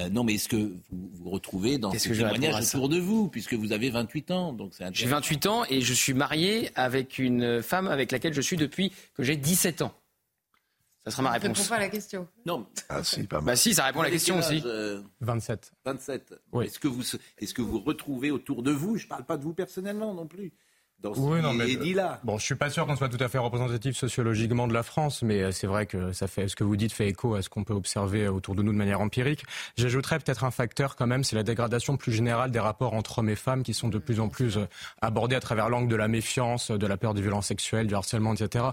Euh, non, mais est-ce que vous vous retrouvez dans ces témoignages autour de vous, puisque vous avez 28 ans donc J'ai 28 ans et je suis marié avec une femme avec laquelle je suis depuis que j'ai 17 ans. Ça sera ma réponse. Ça répond pas à la question. Non. Ah si, pas mal. Bah si, ça répond à la question aussi. 27. 27. Oui. Est-ce que vous est-ce que vous retrouvez autour de vous, je ne parle pas de vous personnellement non plus, oui, non, mais, dit là. Bon, je suis pas sûr qu'on soit tout à fait représentatif sociologiquement de la France, mais euh, c'est vrai que ça fait, ce que vous dites fait écho à ce qu'on peut observer autour de nous de manière empirique. J'ajouterais peut-être un facteur quand même, c'est la dégradation plus générale des rapports entre hommes et femmes qui sont de plus en plus euh, abordés à travers l'angle de la méfiance, de la peur du violence sexuelle, du harcèlement, etc.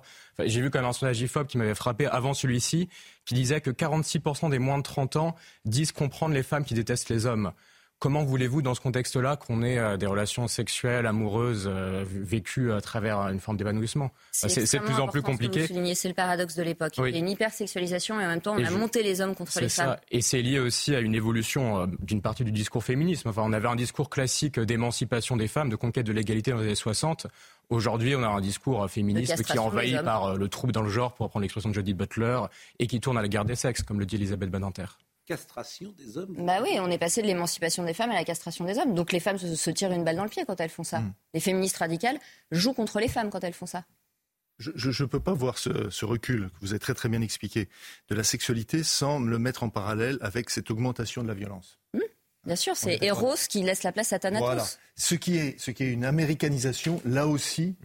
J'ai vu quand même un sondage IFOP qui m'avait frappé avant celui-ci, qui disait que 46% des moins de 30 ans disent comprendre les femmes qui détestent les hommes. Comment voulez-vous, dans ce contexte-là, qu'on ait euh, des relations sexuelles, amoureuses, euh, vécues à travers une forme d'évanouissement? C'est de plus en plus compliqué. C'est le paradoxe de l'époque. Il y a une hypersexualisation et en même temps, on a monté les hommes contre les femmes. Et c'est lié aussi à une évolution euh, d'une partie du discours féminisme. Enfin, on avait un discours classique d'émancipation des femmes, de conquête de l'égalité dans les années 60. Aujourd'hui, on a un discours féministe qui est envahi par le trouble dans le genre, pour reprendre l'expression de Jodie Butler, et qui tourne à la guerre des sexes, comme le dit Elisabeth Badinter castration des hommes. Bah oui, on est passé de l'émancipation des femmes à la castration des hommes. Donc les femmes se, tirent une balle dans le pied quand elles font ça. Mm. Les féministes radicales jouent contre les femmes quand elles font ça. je ne peux pas voir ce, ce, recul que vous avez très très bien expliqué de la sexualité sans le mettre en parallèle avec cette augmentation de la violence. Mmh, bien sûr, c'est Eros qui laisse la place à Thanatos. Voilà. Ce qui est, ce qui est une américanisation, là aussi,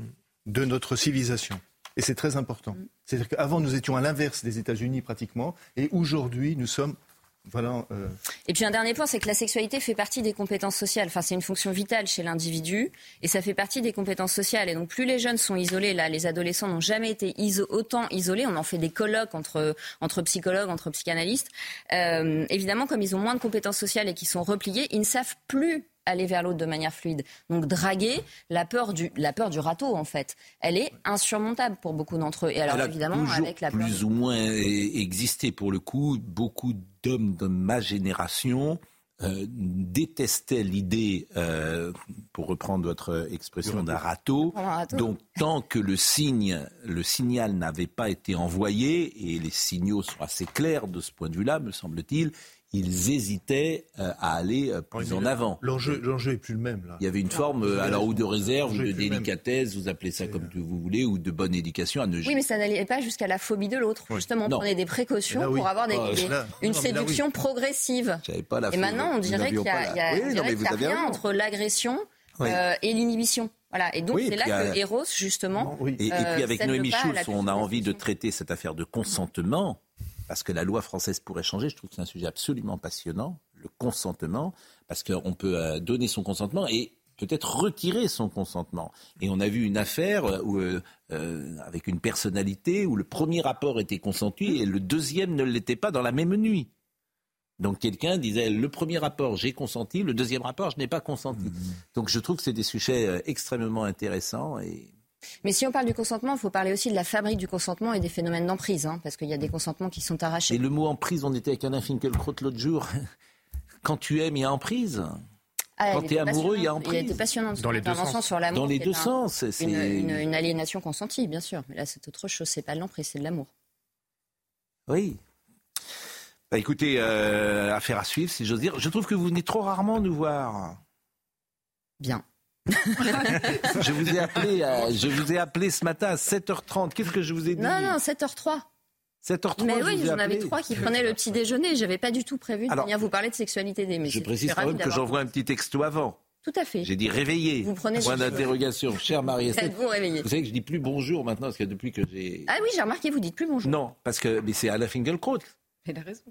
de notre civilisation. Et c'est très important. C'est-à-dire qu'avant, nous étions à l'inverse des États-Unis pratiquement, et aujourd'hui, nous sommes euh... Et puis un dernier point, c'est que la sexualité fait partie des compétences sociales. Enfin, c'est une fonction vitale chez l'individu et ça fait partie des compétences sociales. Et donc, plus les jeunes sont isolés, là, les adolescents n'ont jamais été autant isolés. On en fait des colloques entre, entre psychologues, entre psychanalystes. Euh, évidemment, comme ils ont moins de compétences sociales et qu'ils sont repliés, ils ne savent plus aller vers l'autre de manière fluide. Donc draguer, la peur du, la peur du râteau, en fait, elle est insurmontable pour beaucoup d'entre eux. Et alors, elle a évidemment, avec la peur... plus ou moins existé pour le coup. Beaucoup d'hommes de ma génération euh, détestaient l'idée, euh, pour reprendre votre expression, d'un râteau. Donc tant que le signe, le signal n'avait pas été envoyé, et les signaux sont assez clairs de ce point de vue-là, me semble-t-il, ils hésitaient euh, à aller euh, plus en avant. L'enjeu, l'enjeu est plus le même. Là. Il y avait une forme, euh, alors ou de réserve, ou de délicatesse, vous appelez ça comme vous voulez, ou de bonne éducation à ne Oui, mais ça n'allait pas jusqu'à la phobie de l'autre. Justement, on prenait des précautions pour avoir des, ah, des, une séduction progressive. Pas la et maintenant, on dirait qu'il y a, y a, oui, non, y a rien entre l'agression et l'inhibition. Voilà. Et donc, c'est là que Eros, justement. Et, et, puis, avec Noémie Schulz, on a envie de traiter cette affaire de consentement parce que la loi française pourrait changer. Je trouve que c'est un sujet absolument passionnant, le consentement, parce qu'on peut euh, donner son consentement et peut-être retirer son consentement. Et on a vu une affaire où, euh, euh, avec une personnalité où le premier rapport était consenti et le deuxième ne l'était pas dans la même nuit. Donc quelqu'un disait le premier rapport j'ai consenti, le deuxième rapport je n'ai pas consenti. Mmh. Donc je trouve que c'est des sujets extrêmement intéressants et mais si on parle du consentement, il faut parler aussi de la fabrique du consentement et des phénomènes d'emprise, hein, parce qu'il y a des consentements qui sont arrachés. Et le mot emprise, on était avec Alain Finkielkraut l'autre jour. Quand tu aimes, il y a emprise. Ah, Quand tu es amoureux, il y a emprise. Il était passionnant dans les deux sens. sur l'amour. Dans les deux sens. C'est une, une, aliénation consentie, bien sûr. Mais là, c'est autre chose. C'est pas l'emprise, c'est de l'amour. Oui. Bah, écoutez, euh, affaire à suivre, si j'ose dire. Je trouve que vous venez trop rarement nous voir. Bien. je vous ai appelé, euh, je vous ai appelé ce matin à 7h30. Qu'est-ce que je vous ai dit Non, non, 7h03. 7h03. Mais oui, j'en avais trois qui prenaient le petit déjeuner. J'avais pas du tout prévu de venir vous parler de sexualité des messieurs. Je précise quand même que j'envoie un petit texto avant. Tout à fait. J'ai dit réveillé. Vous prenez Point d'interrogation. Cher marie Vous, vous savez que je dis plus bonjour maintenant, parce que depuis que j'ai. Ah oui, j'ai remarqué, vous dites plus bonjour. Non, parce que mais c'est Alain Finkielkraut. Il a raison.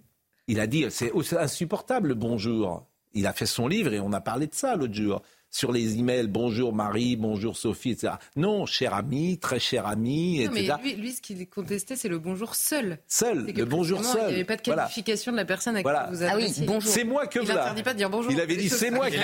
Il a dit c'est insupportable bonjour. Il a fait son livre et on a parlé de ça l'autre jour sur les emails bonjour Marie, bonjour Sophie, etc. Non, cher ami, très cher ami, non, etc. Mais lui, ce qu'il contestait, c'est le bonjour seul. Seul, le bonjour seul. Il n'y avait pas de qualification de la personne à qui vous avez Ah oui, bonjour. C'est moi que voilà. Il pas de dire bonjour. Il avait dit c'est moi, que...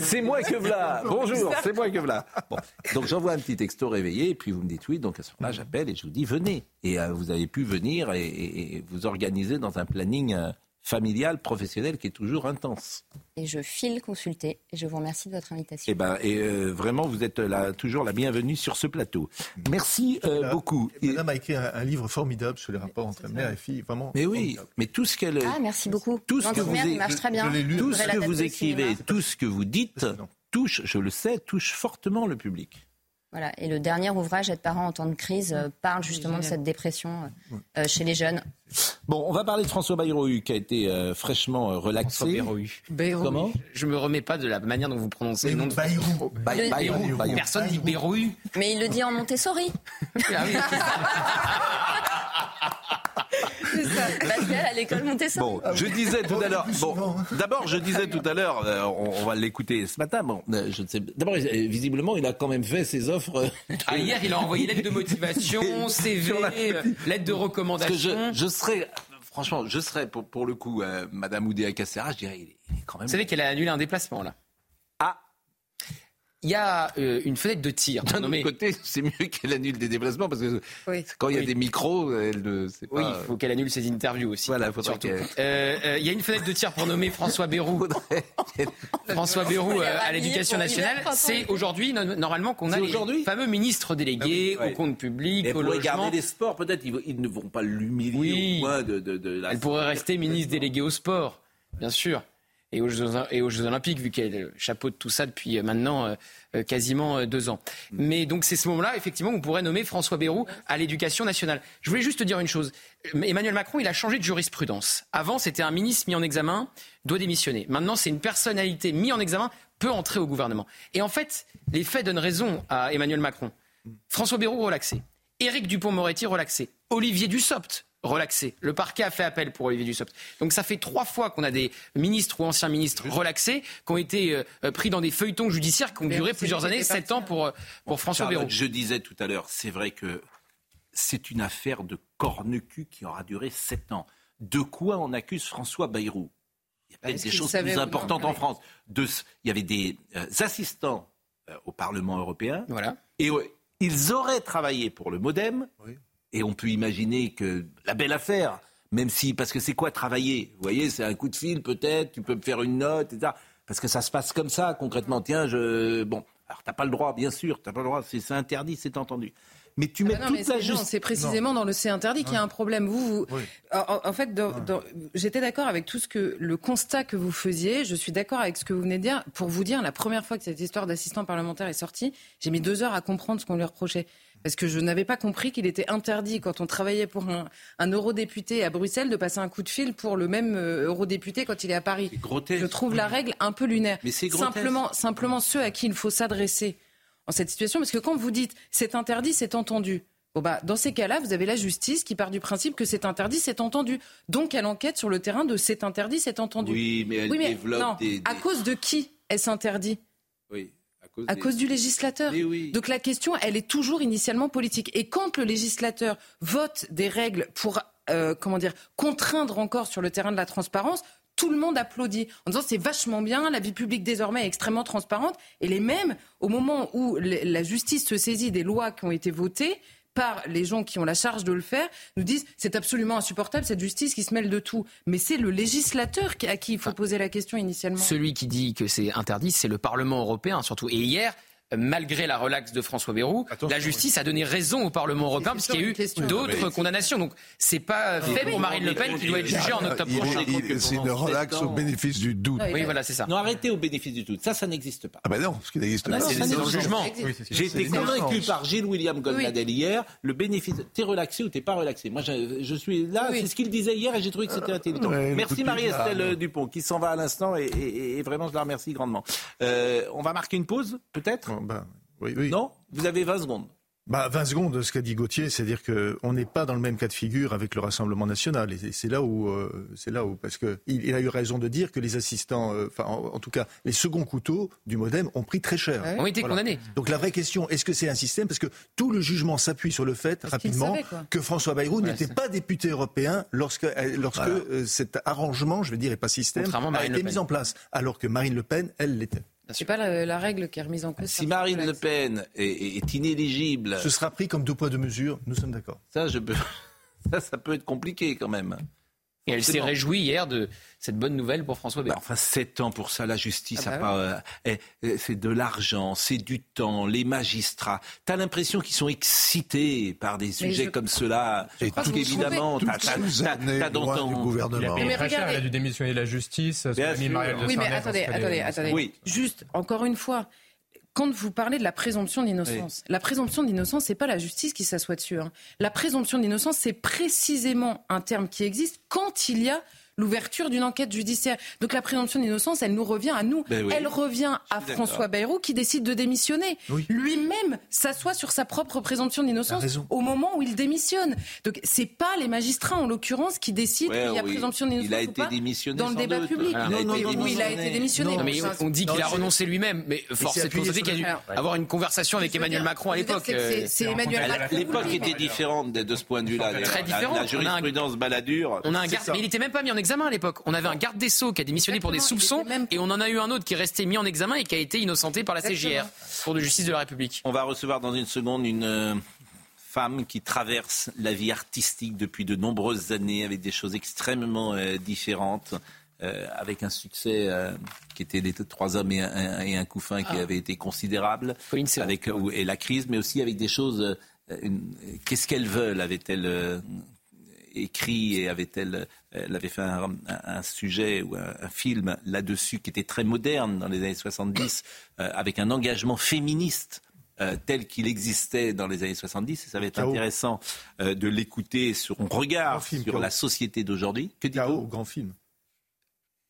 c'est moi que voilà. Bonjour, c'est moi que voilà. Bon. Donc j'envoie un petit texto réveillé et puis vous me dites oui. Donc à ce moment-là, j'appelle et je vous dis venez. Et euh, vous avez pu venir et, et, et, vous organiser dans un planning. Euh, familiale, professionnelle qui est toujours intense. Et je file consulter et je vous remercie de votre invitation. Eh ben, et euh, vraiment, vous êtes là, toujours la bienvenue sur ce plateau. Merci euh, beaucoup. Madame a écrit un, livre formidable sur les rapports entre mère et fille, vraiment. Mais oui, mais tout ce qu'elle. Ah, merci beaucoup. Tout ce que vous, marche très bien. tout ce que vous écrivez, tout ce que vous dites, touche, je le sais, touche fortement le public. Voilà. Et le dernier ouvrage, Être parent en temps de crise, euh, parle justement de cette dépression euh, chez les jeunes. Bon, on va parler de François Bayrou, qui a été euh, fraîchement relaxé. Bayrou. Comment? Je me remets pas de la manière dont vous prononcez le nom de Bayrou. Bayrou. Personne dit Bayrou. Mais il le dit en Montessori. Ah à l'école Montessori. Bon, je disais tout à l'heure. Bon, d'abord, je disais tout à l'heure, euh, on, va l'écouter ce matin. Bon, euh, je ne sais. D'abord, visiblement, il a quand même fait ses offres. Ah, hier, il a envoyé lettre de motivation, CV, lettre de recommandation. Je, serais. Franchement, je serais pour, pour le coup, euh, Madame Oudéa Cassera, je dirais, il est quand même. Vous savez qu'elle a annulé un déplacement là il y a euh, une fenêtre de tir. D'un autre côté, c'est mieux qu'elle annule des déplacements parce que quand il y a des micros, elle ne sait pas. Oui, il faut qu'elle annule ses interviews aussi. Voilà, surtout. Euh, euh, il y a une fenêtre de tir pour nommer François Bayrou. François Bayrou à l'éducation nationale. C'est aujourd'hui, normalement, qu'on a les fameux ministres délégués ah au compte public, au logement. garder des sports, peut-être, ils, ne vont pas l'humilier oui. au point de, de, de Elle pourrait rester ministre déléguée au sport, bien sûr. Et aux Jeux, et aux Jeux Olympiques, vu qu'elle chapeaute tout ça depuis maintenant quasiment deux ans. Mais donc c'est ce moment-là, effectivement, on pourrait nommer François Bayrou à l'éducation nationale. Je voulais juste te dire une chose. Emmanuel Macron, il a changé de jurisprudence. Avant, c'était un ministre mis en examen, doit démissionner. Maintenant, c'est une personnalité mise en examen, peut entrer au gouvernement. Et en fait, les faits donnent raison à Emmanuel Macron. François Bayrou relaxé. Éric Dupont-Moretti relaxé. Olivier Dussopt relaxé. Le parquet a fait appel pour Olivier Dussopt. Donc ça fait trois fois qu'on a des ministres ou anciens ministres relaxés qui ont été euh, pris dans des feuilletons judiciaires qui ont duré plusieurs années, sept ans pour, euh, François Bayrou. Je disais tout à l'heure, c'est vrai que c'est une affaire de corne-cul qui aura duré sept ans. De quoi on accuse François Bayrou? Il y a peut-être des choses plus importantes en France. il y avait des euh, assistants au Parlement européen. Voilà. Et ils auraient travaillé pour le Modem. Et on peut imaginer que la belle affaire, même si, parce que c'est quoi travailler? Vous voyez, c'est un coup de fil peut-être, tu peux me faire une note, etc. Parce que ça se passe comme ça, concrètement. Tiens, je. Bon, alors t'as pas le droit, bien sûr, t'as pas le droit, c'est interdit, c'est entendu. Mais tu mets ah toute la justice. C'est précisément dans le C interdit qu'il y a un problème. Vous, en, fait, j'étais d'accord avec tout ce que le constat que vous faisiez. Je suis d'accord avec ce que vous venez de dire. Pour vous dire, la première fois que cette histoire d'assistant parlementaire est sortie, j'ai mis deux heures à comprendre ce qu'on lui reprochait parce que je n'avais pas compris qu'il était interdit, quand on travaillait pour un, eurodéputé à Bruxelles, de passer un coup de fil pour le même euh, eurodéputé quand il est à Paris. Je trouve la règle un peu lunaire. Mais c'est simplement, simplement ceux à qui il faut s'adresser en cette situation, parce que quand vous dites c'est interdit, c'est entendu. Bon bah, dans ces cas-là, vous avez la justice qui part du principe que c'est interdit, c'est entendu. Donc elle enquête sur le terrain de c'est interdit, c'est entendu. Oui, mais elle développe des, À cause de qui est-ce interdit? À cause du législateur. Donc la question, elle est toujours initialement politique. Et quand le législateur vote des règles pour, euh, comment dire, contraindre encore sur le terrain de la transparence, tout le monde applaudit en disant c'est vachement bien, la vie publique désormais est extrêmement transparente. Et les mêmes, au moment où la justice se saisit des lois qui ont été votées, par les gens qui ont la charge de le faire, nous disent c'est absolument insupportable cette justice qui se mêle de tout. Mais c'est le législateur à qui il faut poser la question initialement. Celui qui dit que c'est interdit, c'est le Parlement européen surtout. Et hier, malgré la relaxe de François Bayrou, la justice a donné raison au Parlement européen puisqu'il y a eu d'autres condamnations. Donc c'est pas fait pour Marine Le Pen qui doit être jugée en octobre prochain. C'est une relaxe au bénéfice du doute. Oui, voilà, c'est ça. Non, arrêtez au bénéfice du doute. Ça, ça n'existe pas. Ah ben non, ce qui n'existe pas. C'est le jugement. J'ai été convaincu par Gilles William Goldnadel hier. Le bénéfice, t'es relaxé ou t'es pas relaxé? Moi, je, suis là. C'est ce qu'il disait hier et j'ai trouvé que c'était intelligent. Merci Marie-Estelle Dupont qui s'en va à l'instant et, vraiment je la remercie grandement. Euh, on va marquer une pause, peut-être? Ben, non Vous avez 20 secondes. Bah, 20 secondes, ce qu'a dit Gauthier, c'est-à-dire qu'on n'est pas dans le même cas de figure avec le Rassemblement national. Et c'est là où, euh, c'est là où, parce qu'il il a eu raison de dire que les assistants, euh, enfin, en, tout cas, les seconds couteaux du MoDem ont pris très cher. Ont été condamnés. Donc la vraie question, est-ce que c'est un système? Parce que tout le jugement s'appuie sur le fait, rapidement, que François Bayrou n'était pas député européen lorsque, euh, lorsque cet arrangement, je veux dire, et pas système, a été mis en place. Alors que Marine Le Pen, elle l'était. C'est pas la, règle qui est remise en cause. Si Marine Le Pen est, inéligible. Ce sera pris comme deux poids deux mesures. Nous sommes d'accord. Ça, je ça, ça peut être compliqué quand même. Et elle s'est réjouie hier de cette bonne nouvelle pour François Bayrou. Bah, enfin, sept ans pour ça, la justice, ah bah euh, eh, eh, c'est de l'argent, c'est du temps, les magistrats. T'as l'impression qu'ils sont excités par des sujets comme cela. Et tout évidemment, t'as dans du gouvernement. Il a, elle a dû démissionner de la justice. Oui, mais attendez, attendez, attendez. Oui. Juste, encore une fois, quand vous parlez de la présomption d'innocence, la présomption d'innocence, c'est pas la justice qui s'assoit dessus. Hein. La présomption d'innocence, c'est précisément un terme qui existe quand il y a l'ouverture d'une enquête judiciaire. Donc la présomption d'innocence, elle nous revient à nous. Ben elle revient à François Bayrou qui décide de démissionner. Lui-même s'assoit sur sa propre présomption d'innocence au moment où il démissionne. Donc c'est pas les magistrats en l'occurrence qui décident qu'il y a présomption d'innocence il a été démissionné dans le débat public. Ah, non, non, non, il a été démissionné. mais on dit qu'il a renoncé lui-même, mais force est de constater qu'il a dû avoir une conversation avec Emmanuel Macron à l'époque. C'est Emmanuel Macron. L'époque était différente de ce point de vue-là. Très différente. La jurisprudence baladure. On a un mais il n'était même pas mis en examen à l'époque. On avait un garde des Sceaux qui a démissionné pour des soupçons et on en a eu un autre qui est resté mis en examen et qui a été innocenté par la CJR, Cour de justice de la République. On va recevoir dans une seconde une euh, femme qui traverse la vie artistique depuis de nombreuses années avec des choses extrêmement euh, différentes. Euh, avec un succès qui était les trois hommes et un, et un couffin qui ah. avait été considérable, avec et la crise, mais aussi avec des choses. Qu'est-ce qu'elles veulent Avait-elle écrit et avait-elle elle avait fait un, sujet ou un, film là-dessus qui était très moderne dans les années 70, avec un engagement féministe tel qu'il existait dans les années 70. Et ça va être intéressant de l'écouter sur son regard sur la société d'aujourd'hui. Que dit grand film.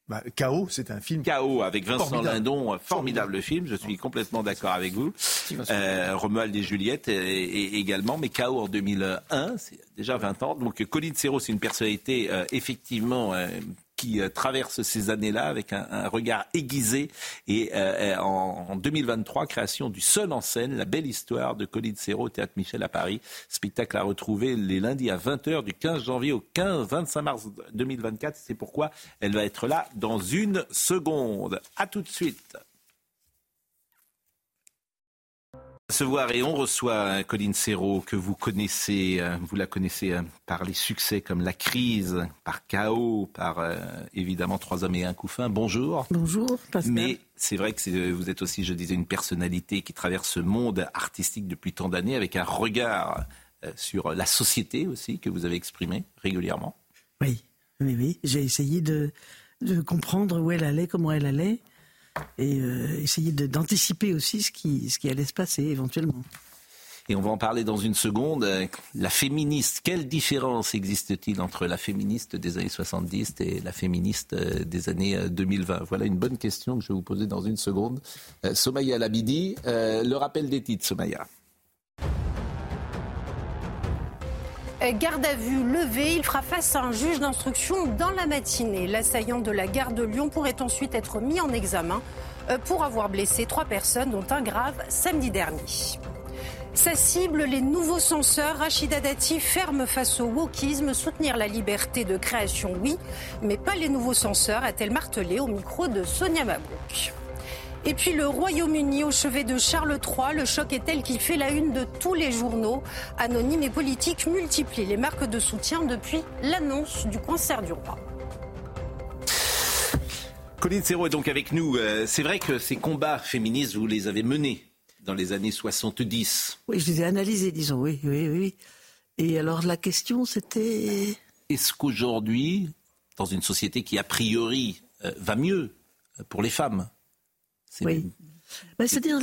Bah, Chaos, c'est un film. Chaos avec Vincent Lindon, formidable, film. Je suis complètement d'accord avec vous. Euh, Romuald et Juliette et, également, mais Chaos en 2001, c'est déjà 20 ans. Donc Colin Serrault, c'est une personnalité euh, effectivement euh, qui euh, traverse ces années-là avec un, regard aiguisé. Et euh, euh, en, 2023, création du seul en scène, La belle histoire de Colline Serrault au Théâtre Michel à Paris. Spectacle à retrouver les lundis à 20h du 15 janvier au 15, 25 mars 2024. C'est pourquoi elle va être là dans une seconde. À tout de suite. Recevoir et on reçoit Colline Serrault que vous connaissez, euh, vous la connaissez euh, par les succès comme La Crise, par Chaos, par euh, évidemment Trois hommes et un couffin. Bonjour. Bonjour, Pascal. Mais c'est vrai que vous êtes aussi, je disais, une personnalité qui traverse ce monde artistique depuis tant d'années avec un regard sur la société aussi que vous avez exprimé régulièrement. Oui, oui, oui. J'ai essayé de, de comprendre où elle allait, comment elle allait et euh, essayer d'anticiper aussi ce qui, ce qui allait se passer éventuellement. Et on va en parler dans une seconde. La féministe, quelle différence existe-t-il entre la féministe des années 70 et la féministe euh, des années 2020 euh, Voilà une bonne question que je vais vous poser dans une seconde. Somaya Labidi, le rappel des titres, Somaya. Garde à vue levée, il fera face à un juge d'instruction dans la matinée. L'assaillant de la gare de Lyon pourrait ensuite être mis en examen euh, pour avoir blessé trois personnes, dont un grave samedi dernier. Sa cible, les nouveaux censeurs. Rachida Dati ferme face au wokisme. Soutenir la liberté de création, oui, mais pas les nouveaux censeurs, a-t-elle martelé au micro de Sonia Mabrouk. Et puis le Royaume-Uni au chevet de Charles III, le choc est tel qu'il fait la une de tous les journaux. Anonymes et politiques multiplient les marques de soutien depuis l'annonce du cancer du roi. Colline Serrault est donc avec nous. Euh, c'est vrai que ces combats féministes, vous les avez menés dans les années 70. Oui, je les ai analysés, disons, oui, oui, oui. Et alors la question, c'était... Est-ce qu'aujourd'hui, dans une société qui a priori euh, va mieux pour les femmes, oui. Ben, c'est-à-dire,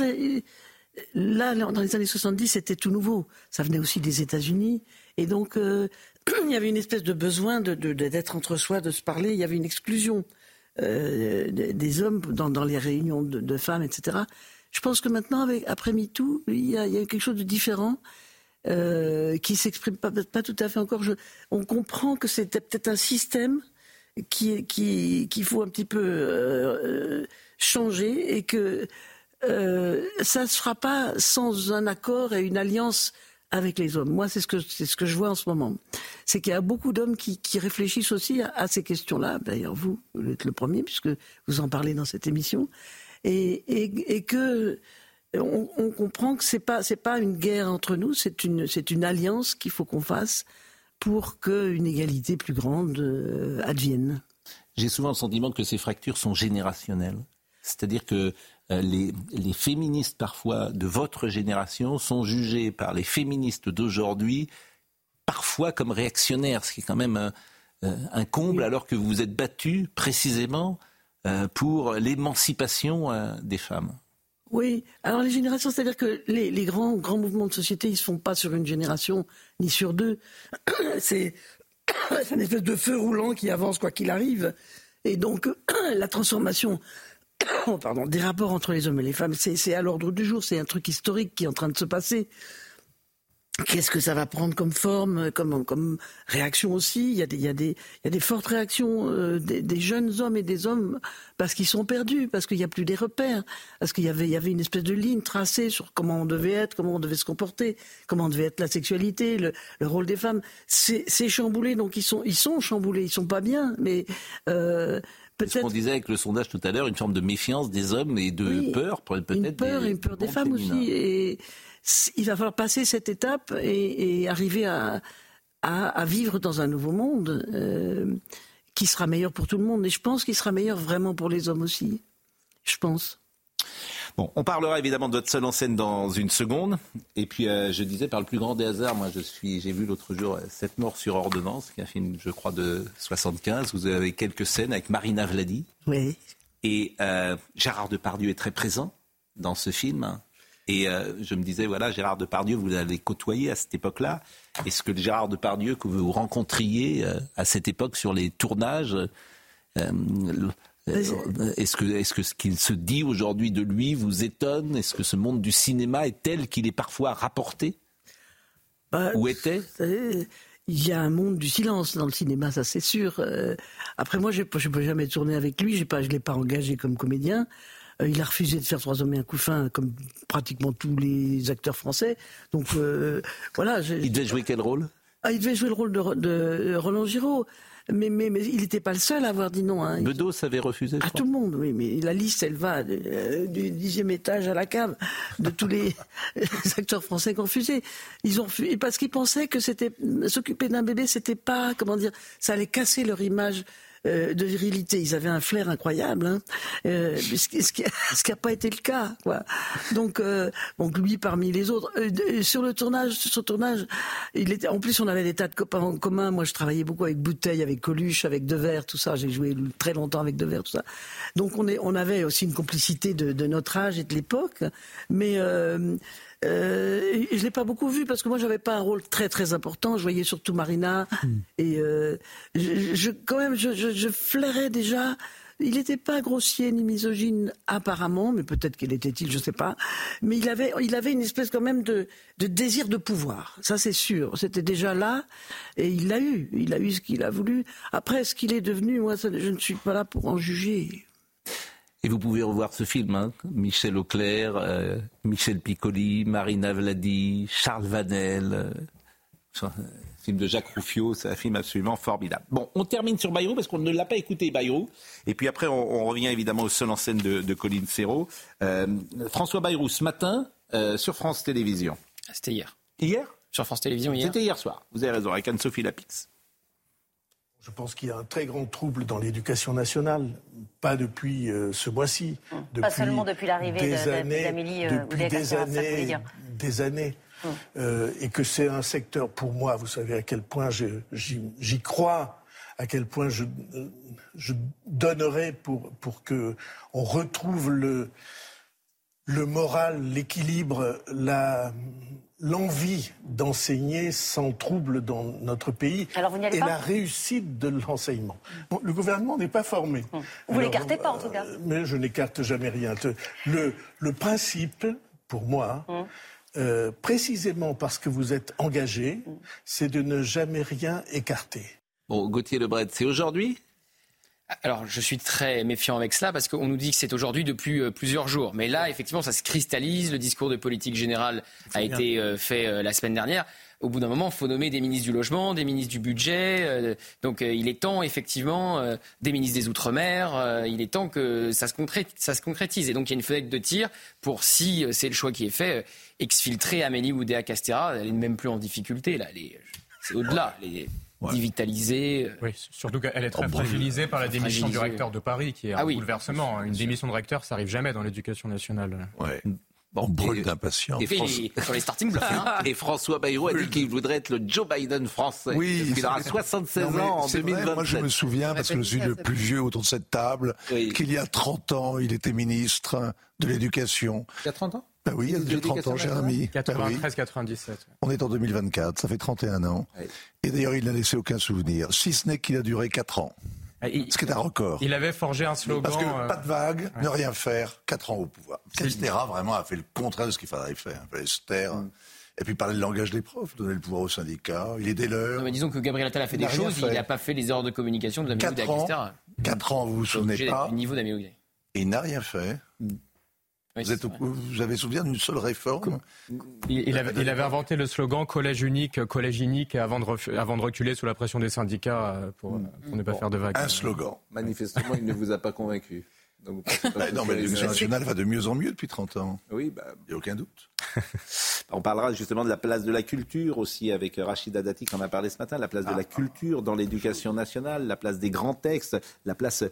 là, dans les années 70, c'était tout nouveau. Ça venait aussi des États-Unis. Et donc, euh, il y avait une espèce de besoin d'être de, entre soi, de se parler. Il y avait une exclusion euh, des hommes dans, les réunions de, femmes, etc. Je pense que maintenant, avec, après MeToo, il y, a, il y a quelque chose de différent. Euh, qui s'exprime pas, pas tout à fait encore. Je, on comprend que c'était peut-être un système qu'il qui, qui faut un petit peu euh, changer et que euh, ça ne se fera pas sans un accord et une alliance avec les hommes. Moi, c'est ce que c'est ce que je vois en ce moment. C'est qu'il y a beaucoup d'hommes qui, qui, réfléchissent aussi à, ces questions-là. D'ailleurs, vous, êtes le premier puisque vous en parlez dans cette émission, et, et, que on, comprend que c'est pas c'est pas une guerre entre nous, c'est une c'est une alliance qu'il faut qu'on fasse pour qu'une égalité plus grande euh, advienne. J'ai souvent le sentiment que ces fractures sont générationnelles. C'est-à-dire que euh, les, féministes parfois de votre génération sont jugés par les féministes d'aujourd'hui parfois comme réactionnaires, ce qui est quand même euh, un, comble alors que vous vous êtes battu précisément euh, pour l'émancipation des femmes. Oui, alors les générations, c'est-à-dire que les, grands, grands mouvements de société, ils ne se font pas sur une génération ni sur deux. C'est un espèce de feu roulant qui avance quoi qu'il arrive. Et donc la transformation des rapports entre les hommes et les femmes. C'est à l'ordre du jour, c'est un truc historique qui est en train de se passer. Qu'est-ce que ça va prendre comme forme, comme, comme réaction aussi? Il y, a des, il, y a des, il y a des fortes réactions euh, des, jeunes hommes et des hommes parce qu'ils sont perdus, parce qu'il n'y a plus des repères, parce qu'il y y avait une espèce de ligne tracée sur comment on devait être, comment on devait se comporter, comment devait être la sexualité, le, le rôle des femmes. C'est chamboulé, donc ils sont, ils sont chamboulés, ils sont pas bien, mais euh, ce qu'on disait avec le sondage tout à l'heure, une forme de méfiance des hommes et de peur, peut-être. Une peur, des, une peur des femmes aussi. Et il va falloir passer cette étape et, arriver à, à, vivre dans un nouveau monde euh, qui sera meilleur pour tout le monde. Et je pense qu'il sera meilleur vraiment pour les hommes aussi. Je pense. Bon, on parlera évidemment de votre seule en scène dans une seconde. Et puis, euh, je disais, par le plus grand des hasards, moi, je suis, j'ai vu l'autre jour Cette mort sur ordonnance, qui est un film, je crois, de 75. Vous avez quelques scènes avec Marina Vladi. Oui. Et euh, Gérard Depardieu est très présent dans ce film. Et euh, je me disais, voilà, Gérard Depardieu, vous l'avez côtoyé à cette époque-là. Est-ce que le Gérard Depardieu que vous rencontriez à cette époque sur les tournages, est-ce que, est-ce que ce qu'il se dit aujourd'hui de lui vous étonne? Est-ce que ce monde du cinéma est tel qu'il est parfois rapporté? Bah, Ou était? il y a un monde du silence dans le cinéma, ça c'est sûr. Euh, après moi, je ne peux jamais tourner avec lui, je ne l'ai pas engagé comme comédien. Euh, il a refusé de faire Trois hommes et un couffin, comme pratiquement tous les acteurs français. Donc euh, voilà. Il devait jouer quel rôle? Ah, Il devait jouer le rôle de, de Roland Giraud. Mais, mais, mais il n'était pas le seul à avoir dit non. Hein. Bedos avait refusé. À tout le monde, oui. Mais la liste, elle va euh, du dixième étage à la cave de tous les, acteurs français qui ont refusé. Ils ont refusé parce qu'ils pensaient que c'était s'occuper d'un bébé, c'était pas comment dire, ça allait casser leur image euh, de virilité. Ils avaient un flair incroyable, hein. euh, ce qui n'a pas été le cas. Donc, euh, donc lui parmi les autres. sur le tournage, sur le tournage, il était. En plus, on avait des tas de copains en commun. Moi, je travaillais beaucoup avec Bouteille, avec Coluche, avec Devers, tout ça. J'ai joué très longtemps avec Devers, tout ça. Donc, on, est, on avait aussi une complicité de, de notre âge et de l'époque, mais euh, je l'ai pas beaucoup vu parce que moi j'avais pas un rôle très très important. Je voyais surtout Marina hmm. et euh, je, quand même je, je, flairais déjà. Il n'était pas grossier ni misogyne apparemment, mais peut-être qu'il était-il, je sais pas. Mais il avait, il avait une espèce quand même de, de désir de pouvoir. Ça c'est sûr. C'était déjà là et il l'a eu. Il a eu ce qu'il a voulu. Après, ce qu'il est devenu, moi, je ne suis pas là pour en juger. Et vous pouvez revoir ce film, hein. Michel Auclair, euh, Michel Piccoli, Marina Vladi, Charles Vanel, euh, film de Jacques Rouffio, c'est un film absolument formidable. Bon, on termine sur Bayrou parce qu'on ne l'a pas écouté, Bayrou. Et puis après, on, revient évidemment au seul en scène de, de Colline Serrault. Euh, François Bayrou, ce matin, sur France Télévisions. Ah, c'était hier. Hier? Sur France Télévisions hier. C'était hier soir, vous avez raison, avec Anne-Sophie Lapix. Je pense qu'il y a un très grand trouble dans l'éducation nationale, pas depuis euh, ce mois-ci. Mmh. pas seulement depuis l'arrivée d'Amélie euh, Depuis des années, des années. Mmh. Euh, et que c'est un secteur, pour moi, vous savez à quel point j'y crois, à quel point je, je donnerais pour, pour que on retrouve le, le moral, l'équilibre, la, l'envie d'enseigner sans trouble dans notre pays et la réussite de l'enseignement. le gouvernement n'est pas formé. Vous l'écartez pas en tout cas. Euh, mais je n'écarte jamais rien. Le, le principe, pour moi, hum. euh, précisément parce que vous êtes engagé, hum. c'est de ne jamais rien écarter. Bon, Gauthier Lebret, c'est aujourd'hui alors, je suis très méfiant avec cela parce qu'on nous dit que c'est aujourd'hui depuis euh, plusieurs jours. Mais là, effectivement, ça se cristallise. Le discours de politique générale a été euh, fait euh, la semaine dernière. Au bout d'un moment, il faut nommer des ministres du logement, des ministres du budget. donc, il est temps, effectivement, des ministres des Outre-mer. il est temps que ça se, concrétise, Et donc, il y a une fenêtre de tir pour, si c'est le choix qui est fait, exfiltrer Amélie Oudéa-Castéra. Elle n'est même plus en difficulté. Là, c'est au-delà. Dévitalisée. Oui, surtout qu'elle est très fragilisée par la démission du recteur de Paris, qui est ah un bouleversement. Une démission de recteur, ça arrive jamais dans l'éducation nationale. Ouais. Bon, brûle d'impatience. Et, sur les starting blocks. Hein. et François Bayrou a dit qu'il voudrait être le Joe Biden français. Oui. Il aura 76 ans en 2027. moi, je me souviens, parce que je suis le plus vieux autour de cette table, qu'il y a 30 ans, il était ministre de l'Éducation. Il y a 30 ans? Ben oui, il y a 30 ans, Jérémy. 93-97. On est en 2024, ça fait 31 ans. Et d'ailleurs, il n'a laissé aucun souvenir, si ce n'est qu'il a duré 4 ans. Ah, ce qui est un record. Il avait forgé un slogan. Parce que euh, pas de vague, ne rien faire, 4 ans au pouvoir. Castera vraiment a fait le contraire de ce qu'il fallait faire. Il fallait se taire. Mm. Et puis parler le langage des profs, donner le pouvoir aux syndicats. Il est dès l'heure. disons que Gabriel Attal a fait des choses, il n'a pas fait les erreurs de communication de la 4 ans, 4 ans, vous vous souvenez pas. Niveau Et il n'a rien fait. Mm vous, avez souvenir d'une seule réforme il, avait, inventé le slogan collège unique, collège unique avant de, avant de reculer sous la pression des syndicats euh, pour, ne pas faire de vagues. Un slogan. Manifestement, il ne vous a pas convaincu. Bah, non, mais l'éducation nationale va de mieux en mieux depuis 30 ans. Oui, bah, il n'y a aucun doute. On parlera justement de la place de la culture aussi avec Rachida Dati, qui en a parlé ce matin, la place de la ah. culture dans l'éducation nationale, la place des grands textes, la place,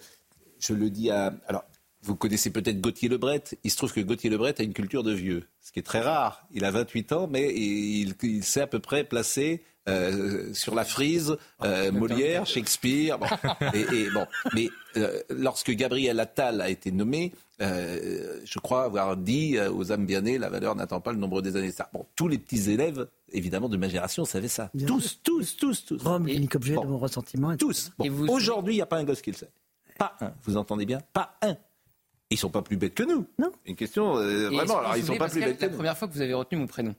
je le dis à... Alors, vous connaissez peut-être Gauthier Lebret. Il se trouve que Gauthier Lebret a une culture de vieux, ce qui est très rare. Il a 28 ans, mais il, il s'est à peu près placé euh, sur la frise, euh, Molière, Shakespeare. Bon. Et, et, bon. Mais euh, lorsque Gabriel Attal a été nommé, euh, je crois avoir dit aux âmes bien nées, la valeur n'attend pas le nombre des années. Bon, tous les petits élèves, évidemment, de ma génération savaient ça. Bien tous, tous, tous, tous. Rome, l'unique objet bon. de mon ressentiment. Tous. Bon. Aujourd'hui, il n'y a pas un gosse qui le sait. Pas un. Vous entendez bien? Pas un. Ils sont pas plus bêtes que nous. Non. Une question, euh, vraiment, alors ils sont pas plus bêtes que La nous. première fois que vous avez retenu mon prénom,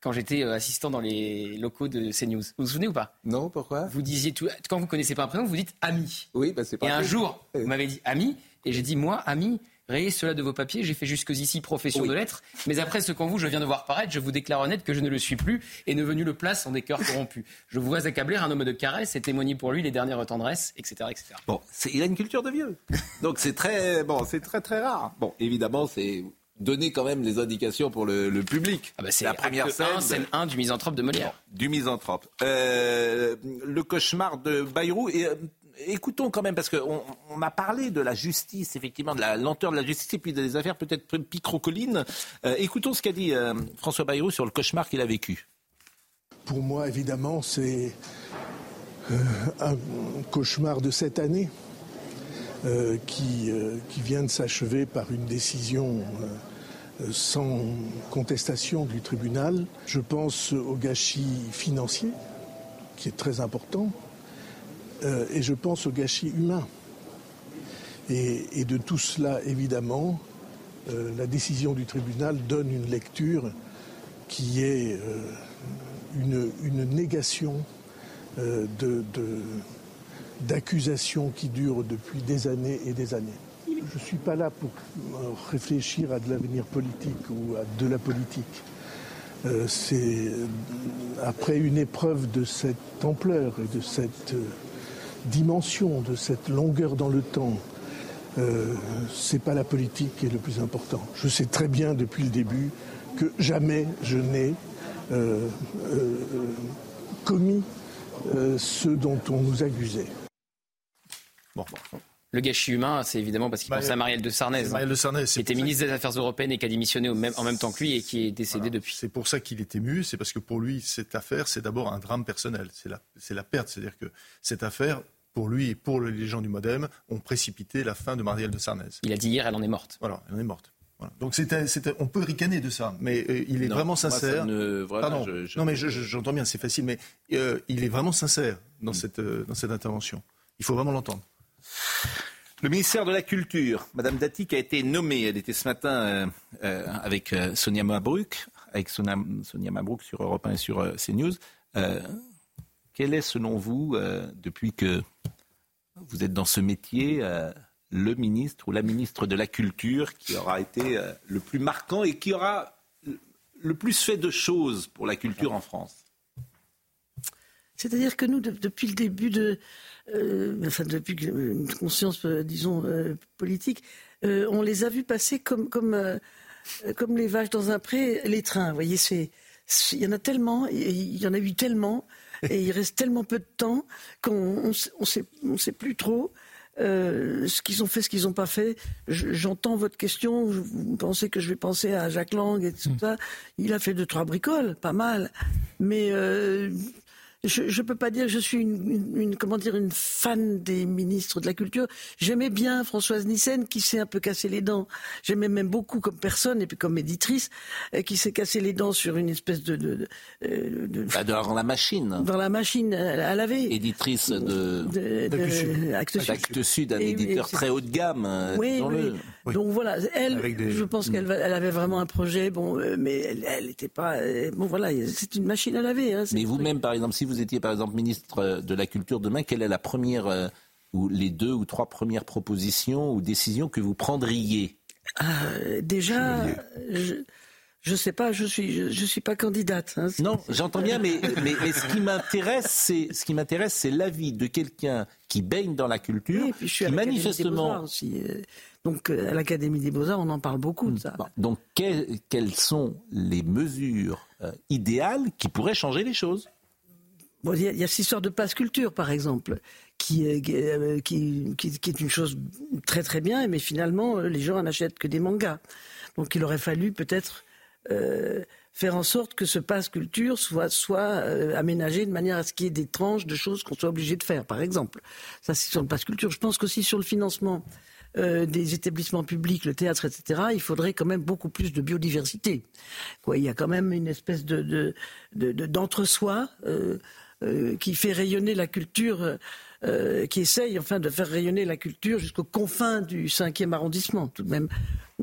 quand j'étais euh, assistant dans les locaux de CNews. Vous vous souvenez ou pas? Non, pourquoi? Vous disiez tout. Quand vous connaissez pas un prénom, vous dites ami. Oui, bah c'est pas Et un jour, vous m'avez dit ami, et j'ai dit moi, ami, rayez cela de vos papiers, j'ai fait jusqu'ici profession Oui. de lettres, mais après ce qu'en vous je viens de voir paraître, je vous déclare honnête que je ne le suis plus, et ne venu le place en des cœurs corrompus. Je vous vois accabler un homme de caresse et témoigner pour lui les dernières tendresses, etc. etc. Bon, il a une culture de vieux. Donc c'est très, bon, c'est très très rare. Bon, évidemment, c'est donner quand même les indications pour le, le public. Ah bah, c'est la première scène, scène 1 du misanthrope de Molière. du misanthrope. Euh, le cauchemar de Bayrou. Et, euh, écoutons quand même, parce qu'on on a parlé de la justice, effectivement, de la lenteur de la justice, et puis des affaires peut-être picrocolines. Euh, écoutons ce qu'a dit euh, François Bayrou sur le cauchemar qu'il a vécu. Pour moi, évidemment, c'est euh, un cauchemar de cette année euh, qui, vient de s'achever par une décision sans contestation du tribunal. Je pense au gâchis financier, qui est très important, euh, et je pense au gâchis humain. Et, de tout cela, évidemment, euh, la décision du tribunal donne une lecture qui est euh, une, négation d'accusations qui durent depuis des années et des années. Je ne suis pas là pour réfléchir à de l'avenir politique ou à de la politique. C'est après une épreuve de cette ampleur et de cette dimension, de cette longueur dans le temps, euh, c'est pas la politique qui est le plus important. Je sais très bien depuis le début que jamais je n'ai euh, euh, commis ce dont on nous accusait. Bon, Le gâchis humain, c'est évidemment parce qu'il Bah, pensait à Marielle de Sarnez, Marielle de Sarnez, c'est qui était ministre des Affaires européennes et qui a démissionné au même- en même temps que lui et qui est décédé depuis. C'est pour ça qu'il est ému, c'est parce que pour lui, cette affaire, c'est d'abord un drame personnel. C'est la, c'est la perte. C'est-à-dire que cette affaire, pour lui et pour les gens du Modem, ont précipité la fin de Marielle de Sarnez. Il a dit hier, elle en est morte. Voilà, elle en est morte. Voilà. Donc c'était, c'était- on peut ricaner de ça, mais euh, il est Non, vraiment sincère. ne- voilà, Pardon. je- je- Non, mais je- je- j'entends bien, c'est facile, mais euh, il est vraiment sincère dans, cette, euh, dans cette intervention. Il faut vraiment l'entendre. Le ministère de la Culture, Madame Dati, qui a été nommée, elle était ce matin euh, euh, avec euh, Sonia Mabrouk, avec Sonia, Sonia Mabrouk sur Europe 1 et sur CNews. Quel est, selon vous, depuis que vous êtes dans ce métier, le ministre ou la ministre de la Culture qui aura été le plus marquant et qui aura le plus fait de choses pour la culture en France? C'est-à-dire que nous, de- depuis le début de, euh, enfin depuis une conscience, euh, disons, euh, politique, euh, on les a vus passer comme comme comme les vaches dans un pré, les trains. Vous voyez, c'est il y en a tellement, il y en a eu tellement, et il reste tellement peu de temps qu'on on, sait- on sait plus trop. euh, ce qu'ils ont fait, ce qu'ils n'ont pas fait. Je- J'entends votre question. Vous vous pensez que je vais penser à Jacques Lang et tout ça. Il a fait deux trois bricoles, pas mal. Mais euh, je ne peux pas dire que je suis une, une- une- comment dire une fan des ministres de la culture. J'aimais bien Françoise Nissen qui s'est un peu cassé les dents. J'aimais même beaucoup comme personne et puis comme éditrice euh, qui s'est cassé les dents sur une espèce de, de, de- euh, de- Bah, Dans la machine, dans la machine à, laver. éditrice de, De- de- Actes Sud. Sud, un Et- éditeur très haut de gamme. euh, Oui, disons-le. Oui. Donc voilà, elle, des- je pense qu'elle va- elle avait vraiment un projet, bon, euh, mais elle n'était pas. euh, bon voilà, c'est une machine à laver. Hein, Mais vous-même, par exemple, si vous étiez par exemple ministre euh, de la Culture demain, quelle est la première euh, ou les deux ou trois premières propositions ou décisions que vous prendriez? Euh, déjà, je, je sais pas, je suis, je, je suis pas candidate. hein. Non, j'entends bien, mais, mais, mais ce qui m'intéresse, c'est ce qui m'intéresse, c'est l'avis de quelqu'un qui baigne dans la culture, Oui, et puis je suis à qui des manifestement. Beaux-Arts aussi. euh, Donc euh, à l'Académie des Beaux-Arts, on en parle beaucoup de ça. Donc, quelles, quelles sont les mesures euh, idéales qui pourraient changer les choses? Bon, il y, a, il y a cette histoire de passe culture, par exemple, qui, est- qui, qui- est une chose très très bien, mais finalement, les gens n'achètent que des mangas. Donc il aurait fallu peut-être faire en sorte que ce passe culture soit, euh, aménagé de manière à ce qu'il y ait des tranches de choses qu'on soit obligé de faire, par exemple. Ça, c'est sur le passe culture. Je pense qu'aussi sur le financement euh, des établissements publics, le théâtre, etc., il faudrait quand même beaucoup plus de biodiversité. Il y a quand même une espèce de, de, de- de- d'entre-soi euh, qui fait rayonner la culture, euh, qui essaye enfin de faire rayonner la culture jusqu'aux confins du 5e arrondissement, tout de même.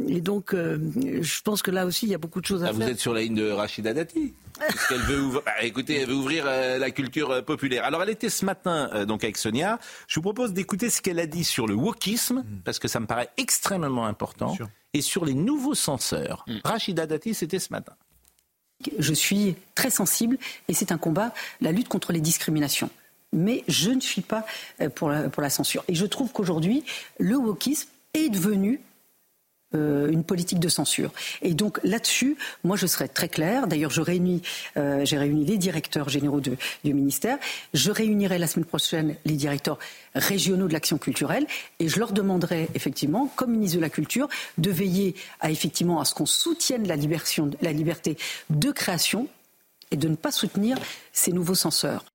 Et donc, euh, je pense que là aussi, il y a beaucoup de choses à Ah, vous faire. êtes sur la ligne de Rachida Dati. Parce qu'elle veut ouvrir, bah, écoutez, elle veut ouvrir euh, la culture euh, populaire. Alors, elle était ce matin euh, donc avec Sonia. Je vous propose d'écouter ce qu'elle a dit sur le wokisme, parce que ça me paraît extrêmement important, et sur les nouveaux censeurs. Rachida Dati, c'était ce matin. Je suis très sensible et c'est un combat, la lutte contre les discriminations. Mais je ne suis pas euh, pour la, censure. Et je trouve qu'aujourd'hui, le wokisme est devenu euh, une politique de censure. Et donc là-dessus, moi je serais très claire. D'ailleurs, euh, j'ai réuni les directeurs généraux du ministère. Je réunirai la semaine prochaine les directeurs régionaux de l'action culturelle et je leur demanderai effectivement, comme ministre de la Culture, de veiller à effectivement à ce qu'on soutienne la liberté de création et de ne pas soutenir ces nouveaux censeurs.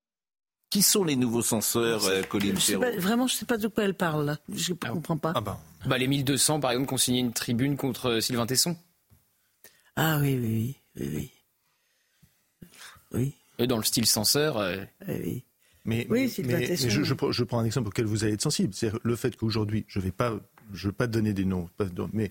Qui sont les nouveaux censeurs, euh, Colline pas- vraiment, je ne sais pas de quoi elle parle. Là. Je ne comprends pas. Bah, les 1200, par exemple, qui ont signé une tribune contre euh, Sylvain Tesson. Ah oui, oui, oui. oui, oui. Eux, dans le style censeur. euh, oui. Mais, Oui, mais- Sylvain mais- Tesson. mais je, je prends- je prends un exemple auquel vous allez être sensible. C'est le fait qu'aujourd'hui, je ne vais pas, je vais pas donner des noms, mais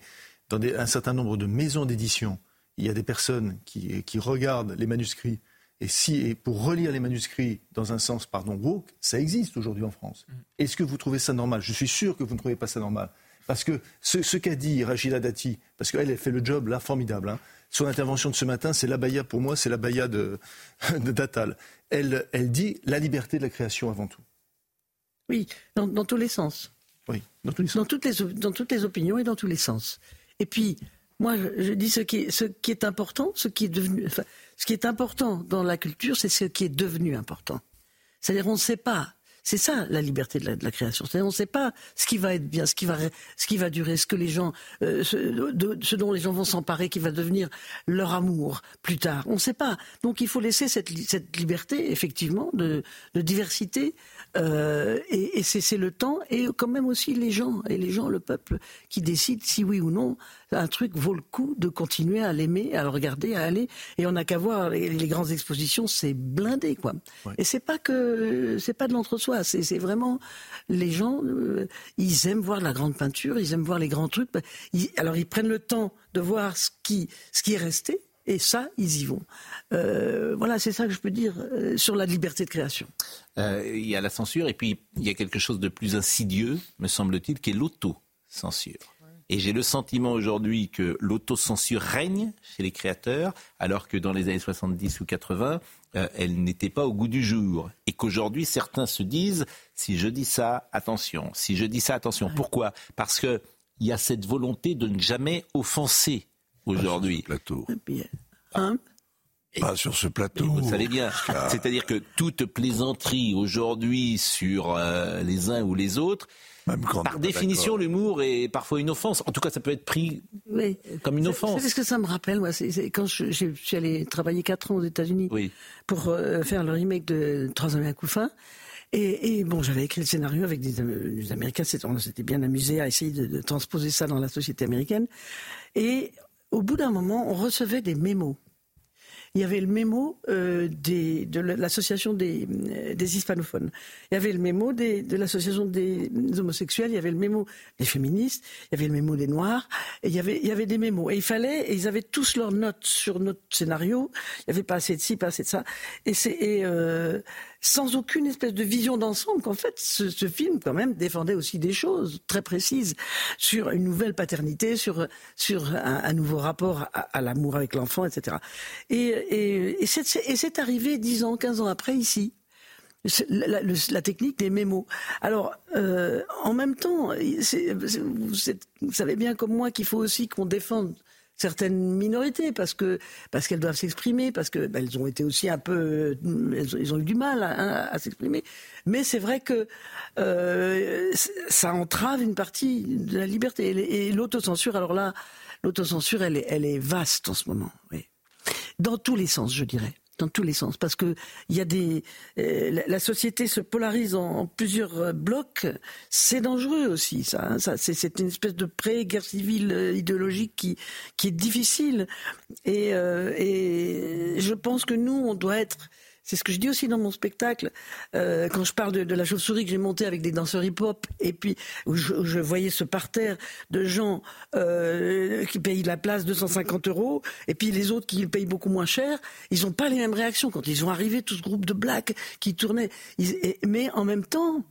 dans des- un certain nombre de maisons d'édition, il y a des personnes qui, qui regardent les manuscrits. Et si, et pour relire les manuscrits dans un sens, pardon, woke, ça existe aujourd'hui en France. Est-ce que vous trouvez ça normal? Je suis sûr que vous ne trouvez pas ça normal. Parce que ce, ce qu'a dit Rachida Dati, parce qu'elle elle fait le job là formidable, hein. son intervention de ce matin, c'est l'abaya pour moi, c'est l'abaya de, de Datal. Elle, elle dit la liberté de la création avant tout. Oui, dans, dans tous les sens. Oui, dans tous les sens. Dans toutes les, dans toutes les opinions et dans tous les sens. Et puis, moi, je, dis ce qui, est, important, ce qui est important dans la culture, c'est ce qui est devenu important. C'est-à-dire, on ne sait pas. C'est ça la liberté de la, création. C'est-à-dire, on ne sait pas ce qui va être bien, ce qui va, durer, ce que les gens, euh, ce, dont les gens vont s'emparer, qui va devenir leur amour plus tard. On ne sait pas. Donc, il faut laisser cette, li- cette liberté, effectivement, de diversité, euh, et, et c'est le temps, et quand même aussi les gens, et les gens, le peuple, qui décident si oui ou non un truc vaut le coup de continuer à l'aimer, à le regarder, à aller. Et on n'a qu'à voir les, les grandes expositions, c'est blindé, quoi. Et c'est pas que c'est pas de l'entre-soi, c'est c'est vraiment les gens, euh, ils aiment voir la grande peinture, ils aiment voir les grands trucs. Ils- alors ils prennent le temps de voir ce qui ce qui est resté. Et ça, ils y vont. Euh, voilà, c'est ça que je peux dire euh, sur la liberté de création. Euh, Il y a la censure et puis il y a quelque chose de plus insidieux, me semble-t-il, qui est l'auto-censure. Et j'ai le sentiment aujourd'hui que l'autocensure règne chez les créateurs, alors que dans les années 70 ou 80, euh, elle n'était pas au goût du jour. Et qu'aujourd'hui, certains se disent, si je dis ça, attention. Si je dis ça, attention. Pourquoi? Parce qu'il y a cette volonté de ne jamais offenser aujourd'hui. plateau. Hein Pas sur ce plateau. Vous le savez bien. Ah. C'est-à-dire que toute plaisanterie aujourd'hui sur euh, les uns ou les autres, Même quand on par définition, l'humour est parfois une offense. En tout cas, ça peut être pris Oui. comme une Vous offense. savez ce que ça me rappelle, moi c'est, quand je, je suis allé travailler quatre ans aux États-Unis pour euh, faire le remake de Trois hommes et un couffin. Et, et bon, j'avais écrit le scénario avec des, des Américains. On s'était bien amusé à essayer de, de transposer ça dans la société américaine. Et au bout d'un moment, on recevait des mémos. Il y avait le mémo euh, de l'association des, euh, des hispanophones. Il y avait le mémo de l'association des homosexuels. Il y avait le mémo des féministes. Il y avait le mémo des noirs. Et il y avait, des mémos. Et il fallait, ils avaient tous leurs notes sur notre scénario. Il n'y avait pas assez de ci, pas assez de ça. Et c'est euh, sans aucune espèce de vision d'ensemble qu'en fait, ce, film quand même défendait aussi des choses très précises sur une nouvelle paternité, sur sur un, nouveau rapport à, l'amour avec l'enfant, etc. Et, c'est arrivé 10 ans, 15 ans après ici. La, technique des mémos. Alors, euh, en même temps, vous savez bien comme moi qu'il faut aussi qu'on défende certaines minorités parce que parce qu'elles doivent s'exprimer, parce que bah, elles ont été aussi un peu, elles, ont eu du mal à, s'exprimer. Mais c'est vrai que euh, ça entrave une partie de la liberté et, l'autocensure. Alors là, l'autocensure, elle est, elle est vaste en ce moment, oui. dans tous les sens, je dirais dans tous les sens, parce que il y a des, euh, la société se polarise en, plusieurs euh, blocs. C'est dangereux aussi, ça. Hein, ça c'est une espèce de pré-guerre civile euh, idéologique qui qui est difficile. Et, et je pense que nous, on doit être c'est ce que je dis aussi dans mon spectacle, euh, quand je parle de, la chauve-souris que j'ai montée avec des danseurs hip-hop, et puis où je, voyais ce parterre de gens euh, qui payent la place 250 euros, et puis les autres qui le payent beaucoup moins cher, ils n'ont pas les mêmes réactions quand ils ont arrivé, tout ce groupe de blacks qui tournaient. mais en même temps,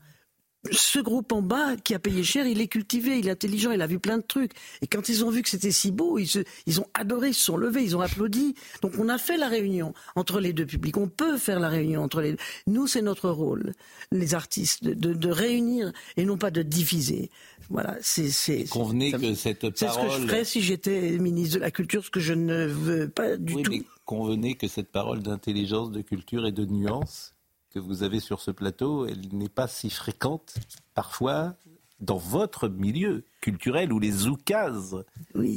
ce groupe en bas qui a payé cher, il est cultivé, il est intelligent, il a vu plein de trucs. Et quand ils ont vu que c'était si beau, ils, ils ont adoré, ils se sont levés, ils ont applaudi. Donc on a fait la réunion entre les deux publics. On peut faire la réunion entre les deux. Nous, c'est notre rôle, les artistes, de, de, réunir et non pas de diviser. Voilà, c'est. Convenez que cette parole. C'est ce que je ferais si j'étais ministre de la Culture, ce que je ne veux pas du oui, tout. Mais convenez que cette parole d'intelligence, de culture et de nuance que vous avez sur ce plateau, elle n'est pas si fréquente parfois dans votre milieu culturel où les oukases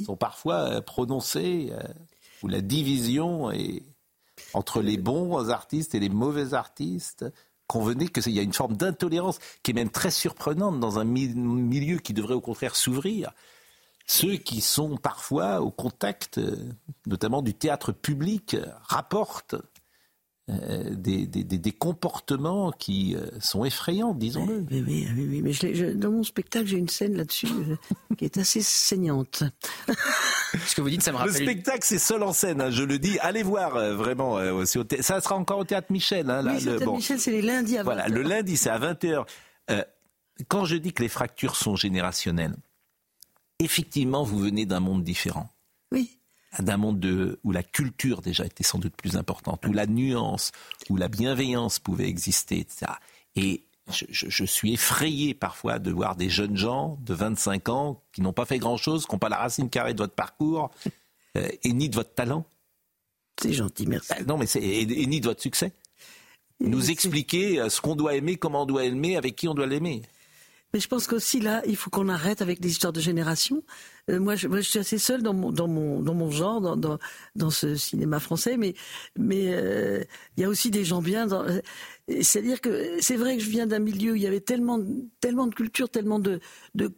sont parfois prononcées, euh, où la division est entre les bons artistes et les mauvais artistes. Convenez qu'il y a une forme d'intolérance qui est même très surprenante dans un milieu qui devrait au contraire s'ouvrir. Ceux qui sont parfois au contact, euh, notamment du théâtre public, rapportent euh, des, des, des, comportements qui euh, sont effrayants, disons-le. Oui, oui, oui, mais dans mon spectacle, j'ai une scène là-dessus euh, qui est assez saignante. Ce que vous dites, ça me rappelle. Le spectacle, c'est seul en scène, hein, je le dis. Allez voir, vraiment. ça sera encore au théâtre Michel. Hein, là, oui, le théâtre Michel, c'est les lundis à 20h. Voilà, le lundi, c'est à 20h. quand je dis que les fractures sont générationnelles, effectivement, vous venez d'un monde différent. Oui d'un monde de, où la culture déjà était sans doute plus importante, où la nuance, où la bienveillance pouvait exister, etc. Et je, je, suis effrayé parfois de voir des jeunes gens de 25 ans qui n'ont pas fait grand-chose, qui n'ont pas la racine carrée de votre parcours euh, et ni de votre talent. C'est gentil, merci. Ben, non, mais c'est et, ni de votre succès. Nous expliquer euh, ce qu'on doit aimer, comment on doit aimer, avec qui on doit l'aimer. Mais je pense qu'aussi là, il faut qu'on arrête avec des histoires de génération. Euh, moi, je, suis assez seule dans mon, dans mon, dans mon genre, dans, dans, ce cinéma français, mais mais euh, il y a aussi des gens bien. Euh, c'est-à-dire que c'est vrai que je viens d'un milieu où il y avait tellement, tellement de culture, tellement de,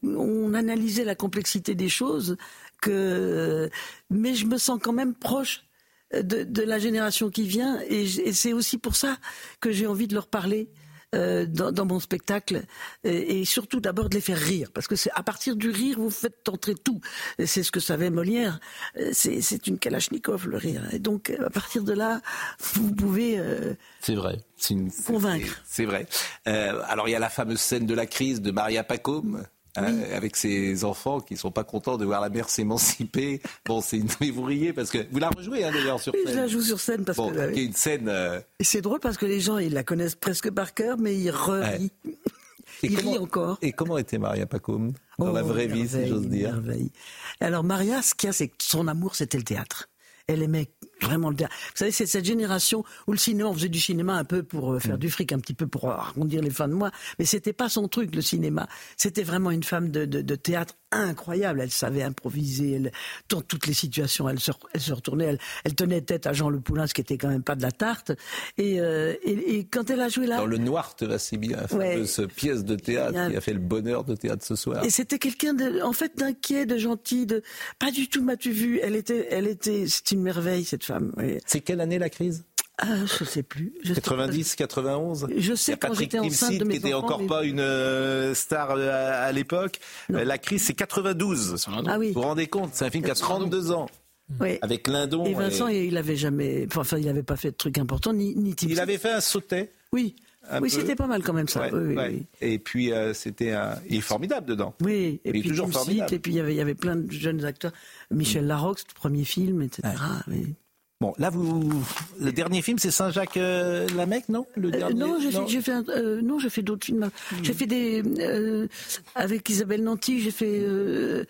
on analysait la complexité des choses que, mais je me sens quand même proche de, de la génération qui vient, et, et c'est aussi pour ça que j'ai envie de leur parler. Euh, dans, mon spectacle et, surtout d'abord de les faire rire parce que c'est à partir du rire vous faites entrer tout. C'est ce que savait Molière. Euh, c'est une kalachnikov le rire. Et donc à partir de là vous pouvez euh, c'est vrai. C'est une convaincre. C'est vrai. Alors il y a la fameuse scène de la crise de Maria Pacôme Hein, avec ses enfants qui sont pas contents de voir la mère s'émanciper. Bon, c'est une... vous riez parce que vous la rejouez hein, d'ailleurs sur scène. je la joue sur scène parce que y a une scène. Euh, et c'est drôle parce que les gens ils la connaissent presque par cœur, mais ils rient. Ils rient encore. Et comment était Maria Pacôme dans la oh, vraie vie, si j'ose dire? Alors Maria, ce qu'il y a, c'est que son amour, c'était le théâtre. Elle aimait vraiment le. Vous savez, c'est cette génération où le cinéma, on faisait du cinéma un peu pour euh, faire mm. du fric, un petit peu pour arrondir les fins de mois, mais c'était pas son truc, le cinéma. C'était vraiment une femme de, de, de théâtre incroyable. Elle savait improviser. Elle, dans toutes les situations, elle se, elle se retournait. Elle, elle, tenait tête à Jean Le Poulain, ce qui était quand même pas de la tarte. Et, euh, et, et quand elle a joué là, dans le Noir te va si bien, ouais, fameuse pièce de théâtre qui a fait le bonheur de théâtre ce soir. Et c'était quelqu'un en fait, d'inquiet, de gentil, de pas du tout m'as-tu vu? Elle était, elle était, c'est une merveille cette femme. C'est quelle année la crise? Ah, je sais plus. 90, 91. Je sais quand j'étais enceinte de mes qui n'était encore pas une euh, star euh, à, l'époque. Euh, la crise, c'est 92. Ah oui. Vous vous rendez compte? C'est un film qui a 32 ans. Oui. Avec Lindon. Et Vincent, il avait jamais, enfin, il n'avait pas fait de trucs importants, ni, ni Il avait fait un sautet. Oui. oui, c'était pas mal quand même ça. Et puis c'était il est formidable dedans. Oui, et puis toujours formidable. et puis il y avait il y avait plein de jeunes acteurs. Michel Larocque, premier film, etc. Bon, là, vous, le dernier film, c'est Saint-Jacques euh, non? Le euh, dernier, Non, j'ai fait, euh, non, j'ai fait d'autres films. J'ai fait des avec Isabelle Nanty, j'ai fait euh,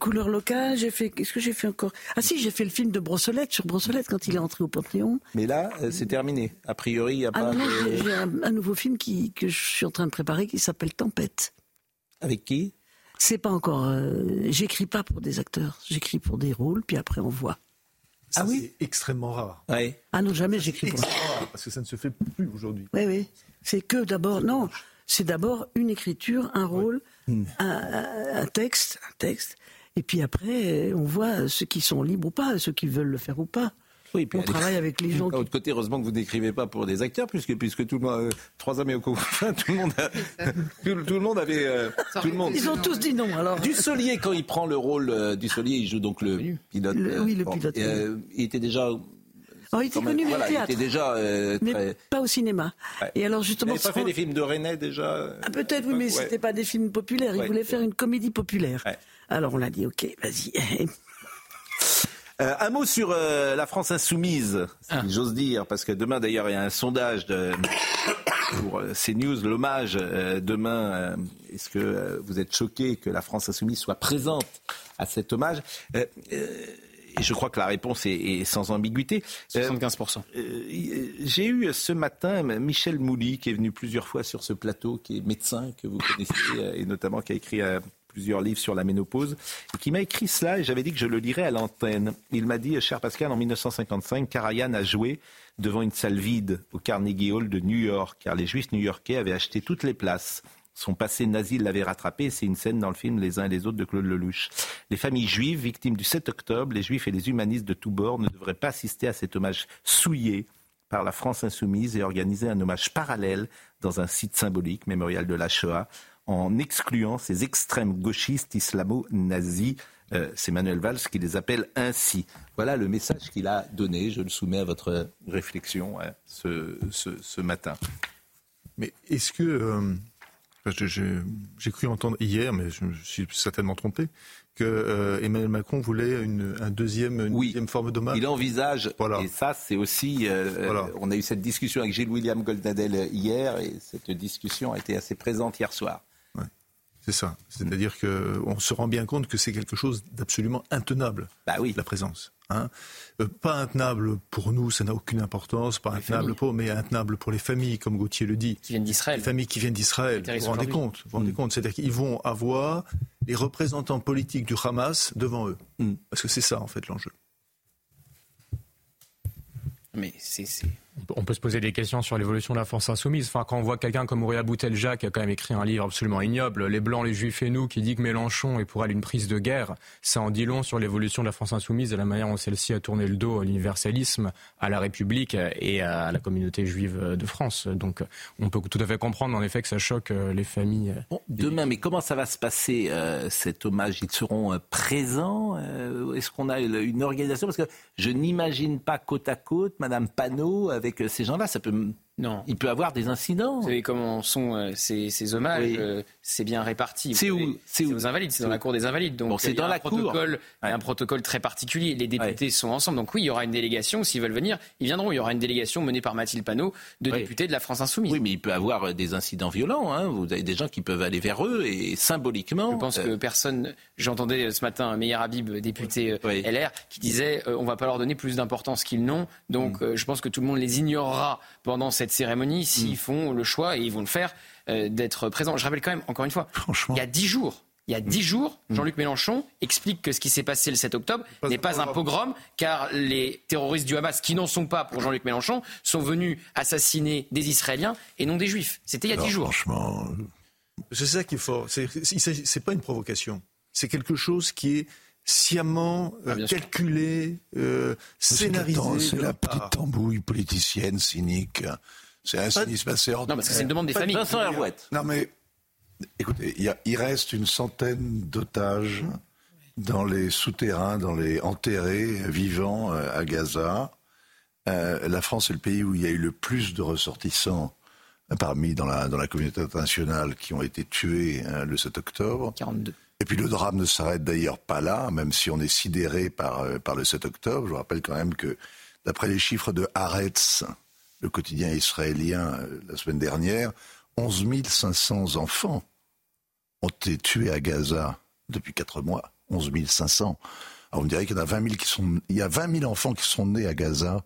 couleur locale. J'ai fait. Qu'est-ce que j'ai fait encore? Ah si, j'ai fait le film de Brossolette sur Brossolette quand il est entré au Panthéon. Mais là, euh, c'est terminé. A priori, il n'y a Ah pas. non, non, de- j'ai j'ai un, un nouveau film qui, que je suis en train de préparer qui s'appelle Tempête. Avec qui? C'est pas encore. euh, J'écris pas pour des acteurs. J'écris pour des rôles, puis après on voit. Ah oui C'est extrêmement rare. Ah non, jamais j'écris pour. Rare, parce que ça ne se fait plus aujourd'hui. Oui, oui. C'est que d'abord, non, c'est d'abord une écriture, un rôle, Hmm. un, texte, un texte. Et puis après, on voit ceux qui sont libres ou pas, ceux qui veulent le faire ou pas. Oui, puis on travaille avec les gens D'un qui... autre côté, heureusement que vous n'écrivez pas pour des acteurs, puisque, puisque tout le monde, euh, trois hommes et au confin, tout le monde, a- tout, tout le monde avait, euh, tout le monde. Ils ont tous dit non, alors. Dussolier, quand il prend le rôle euh, Dussolier, il joue donc le pilote. Le- oui, le bon, pilote, et, euh, il était déjà. Oh, il était même- connu, mais voilà, au il théâtre. était déjà euh, Mais très. pas au cinéma. Et alors Il justement... n'avait pas fait des films de René déjà Ah, peut-être, oui, mais Ouais. c'était pas des films populaires. Il Ouais. voulait faire une comédie populaire. Ouais. Alors on l'a dit, ok, vas-y. Euh, un mot sur euh, la France insoumise, si Ah. j'ose dire, parce que demain d'ailleurs il y a un sondage de, pour euh, CNews, l'hommage euh, demain. Est-ce que vous êtes choqué que la France insoumise soit présente à cet hommage? Et je crois que la réponse est, est sans ambiguïté. Euh, 75%. euh, J'ai eu ce matin Michel Mouly, qui est venu plusieurs fois sur ce plateau, qui est médecin, que vous connaissez, et notamment qui a écrit plusieurs livres sur la ménopause, et qui m'a écrit cela, et j'avais dit que je le lirais à l'antenne. Il m'a dit, cher Pascal, en 1955, Karajan a joué devant une salle vide au Carnegie Hall de New York, car les juifs new-yorkais avaient acheté toutes les places. Son passé nazi l'avait rattrapé, c'est une scène dans le film Les uns et les autres de Claude Lelouch. Les familles juives, victimes du 7 octobre, les juifs et les humanistes de tous bords ne devraient pas assister à cet hommage souillé par la France insoumise et organiser un hommage parallèle dans un site symbolique, mémorial de la Shoah, en excluant ces extrêmes gauchistes islamo-nazis. Euh, c'est Manuel Valls qui les appelle ainsi. Voilà le message qu'il a donné. Je le soumets à votre réflexion hein, ce, ce, ce matin. Mais est-ce que. euh, j'ai cru entendre hier, mais je me suis certainement trompé, que euh, Emmanuel Macron voulait une, un deuxième, une deuxième forme d'hommage. Il envisage, et ça c'est aussi, euh, Voilà. euh, on a eu cette discussion avec Gilles William Goldnadel euh, hier, et cette discussion a été assez présente hier soir. C'est ça. C'est-à-dire qu'on se rend bien compte que c'est quelque chose d'absolument intenable, bah oui. la présence. hein. Euh, pas intenable pour nous, ça n'a aucune importance, pas intenable familles. pour, mais intenable pour les familles, comme Gauthier le dit. Qui viennent d'Israël. Les familles qui viennent d'Israël. Vous vous rendez compte, vous vous rendez compte. C'est-à-dire qu'ils vont avoir les représentants politiques du Hamas devant eux. Parce que c'est ça, en fait, l'enjeu. Mais c'est. On peut se poser des questions sur l'évolution de la France insoumise. Enfin, quand on voit quelqu'un comme Aurélien Boutelja, qui a quand même écrit un livre absolument ignoble, Les Blancs, les Juifs et nous, qui dit que Mélenchon est pour elle une prise de guerre, ça en dit long sur l'évolution de la France insoumise et la manière dont celle-ci a tourné le dos à l'universalisme, à la République et à la communauté juive de France. Donc, on peut tout à fait comprendre, en effet, que ça choque euh, les familles. Demain, mais comment ça va se passer euh, cet hommage? Ils seront euh, présents Euh, Est-ce qu'on a une organisation? Parce que je n'imagine pas côte à côte Madame Panot avec euh, ces gens-là. Ça peut, non. Il peut avoir des incidents. Vous savez comment sont euh, ces, ces hommages Oui. euh, C'est bien réparti. C'est où C'est aux Invalides, c'est dans la cour des Invalides. Donc Bon, c'est il y a dans un la cour. protocole, il y a un protocole très particulier. Les députés sont ensemble. Donc oui, il y aura une délégation. S'ils veulent venir, ils viendront. Il y aura une délégation menée par Mathilde Panot, de députés de la France Insoumise. Oui, mais il peut avoir euh, des incidents violents. hein. Vous avez des gens qui peuvent aller vers eux et symboliquement. Je pense euh, que personne. J'entendais ce matin Meyer Habib, député LR, qui disait euh, on va pas leur donner plus d'importance qu'ils n'ont. Donc Mm. euh, je pense que tout le monde les ignorera pendant cette cérémonie s'ils font le choix et ils vont le faire euh, d'être présents. Je rappelle quand même encore une fois, il y a dix jours. Il y a Mm. dix jours, Jean-Luc Mélenchon explique que ce qui s'est passé le 7 octobre n'est pas un pogrom, car les terroristes du Hamas, qui n'en sont pas pour Jean-Luc Mélenchon, sont venus assassiner des Israéliens et non des Juifs. C'était il y a dix jours. Franchement, C'est ça qui est fort. C'est pas une provocation. C'est quelque chose qui est sciemment Ah, euh, calculé, euh, scénarisé. c'est de la petite tambouille politicienne cynique. C'est un cynisme assez ordinaire. parce que c'est une demande des familles. Vincent Herouette. Non mais, écoutez, il, y a- il reste une centaine d'otages dans les souterrains, dans les enterrés vivants euh, à Gaza. Euh, la France est le pays où il y a eu le plus de ressortissants parmi dans la, dans la communauté internationale qui ont été tués le 7 octobre. 42. Et puis le drame ne s'arrête d'ailleurs pas là, même si on est sidéré par, euh, le 7 octobre. Je vous rappelle quand même que d'après les chiffres de Haaretz, le quotidien israélien, euh, la semaine dernière, 11 500 enfants ont été tués à Gaza depuis quatre mois. 11 500. Alors, on dirait qu'il y en a 20 000 qui sont, il y a 20 000 enfants qui sont nés à Gaza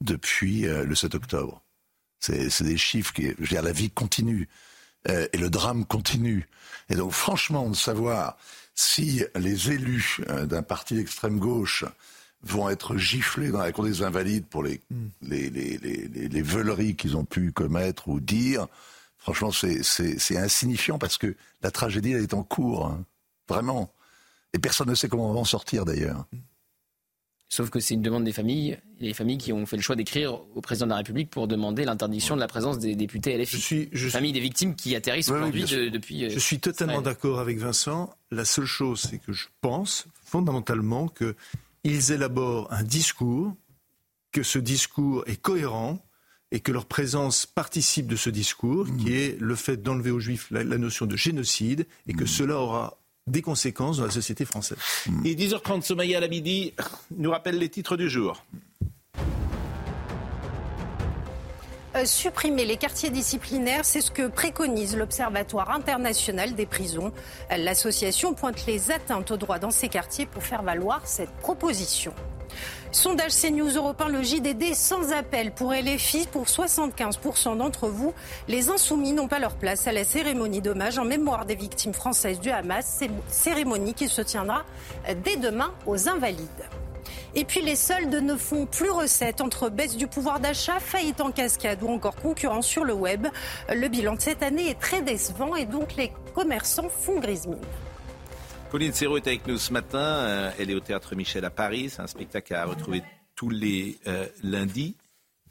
depuis euh, le 7 octobre. C'est des chiffres qui, je veux dire, la vie continue euh, et le drame continue. Et donc, franchement, de savoir si les élus euh, d'un parti d'extrême gauche vont être giflés dans la cour des invalides pour les, mm. les, les, les, les veuleries qu'ils ont pu commettre ou dire, franchement, c'est insignifiant parce que la tragédie, elle est en cours. Hein. Vraiment. Et personne ne sait comment on va en sortir d'ailleurs. Sauf que c'est une demande des familles, les familles qui ont fait le choix d'écrire au président de la République pour demander l'interdiction de la présence des députés LFI. Je suis, je familles des victimes qui atterrissent aujourd'hui depuis. Euh, je suis totalement d'accord avec Vincent. La seule chose, c'est que je pense fondamentalement qu'ils élaborent un discours, que ce discours est cohérent et que leur présence participe de ce discours, qui mmh. est le fait d'enlever aux Juifs la, notion de génocide, et que mmh. cela aura des conséquences dans la société française. Et 10h30, Somaya Labidi nous rappelle les titres du jour. Euh, supprimer les quartiers disciplinaires, c'est ce que préconise l'Observatoire international des prisons. L'association pointe les atteintes aux droits dans ces quartiers pour faire valoir cette proposition. Sondage CNews Europe 1, le JDD sans appel pour LFI. Pour 75% d'entre vous, les insoumis n'ont pas leur place à la cérémonie d'hommage en mémoire des victimes françaises du Hamas. Cérémonie qui se tiendra dès demain aux Invalides. Et puis les soldes ne font plus recette entre baisse du pouvoir d'achat, faillite en cascade ou encore concurrence sur le web. Le bilan de cette année est très décevant et donc les commerçants font grise mine. Pauline Serrault est avec nous ce matin. Euh, elle est au théâtre Michel à Paris. C'est un spectacle à retrouver tous les euh, lundis.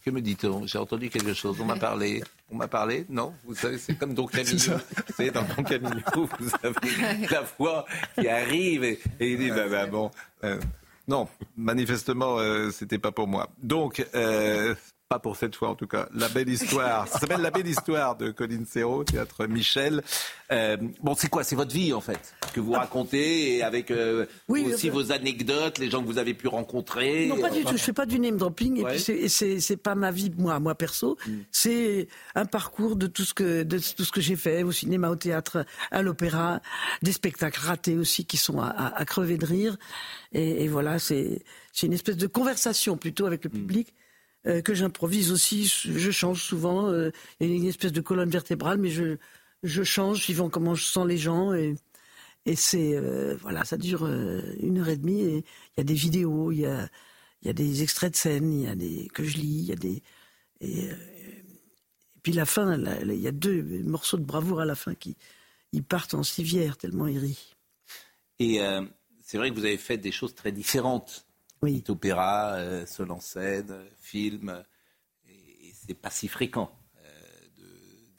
Que me dit-on? J'ai entendu quelque chose. On m'a parlé. On m'a parlé? Non Vous savez, c'est comme Don Camillo. Vous savez, dans Don Camillo, vous avez la voix qui arrive et, il dit bah, bah bon. Euh, non, manifestement, c'était pas pour moi. Donc, pas pour cette fois en tout cas. La belle histoire. Ça s'appelle La belle histoire de Colin Serrault, théâtre Michel. Euh, bon, c'est quoi? C'est votre vie en fait que vous racontez et avec euh, aussi euh, vos anecdotes, les gens que vous avez pu rencontrer. Non, pas du tout. Je fais pas du name dropping et puis c'est pas ma vie moi, moi perso. Mm. C'est un parcours de tout ce que de tout ce que j'ai fait au cinéma, au théâtre, à l'opéra, des spectacles ratés aussi qui sont à, crever de rire. Et, voilà, c'est une espèce de conversation plutôt avec le mm. Euh, que j'improvise aussi. Je change souvent. Euh, il y a une espèce de colonne vertébrale, mais je, change suivant comment je sens les gens. Et, c'est euh, voilà, ça dure une heure et demie. Il y a des vidéos, il y a, des extraits de scène, il y a des que je lis, y a des et, puis la fin, il y a deux morceaux de bravoure à la fin qui partent en civière tellement ils rient. Et c'est vrai que vous avez fait des choses très différentes oui. opéra, euh, seul en scène, film. Et, c'est pas si fréquent euh,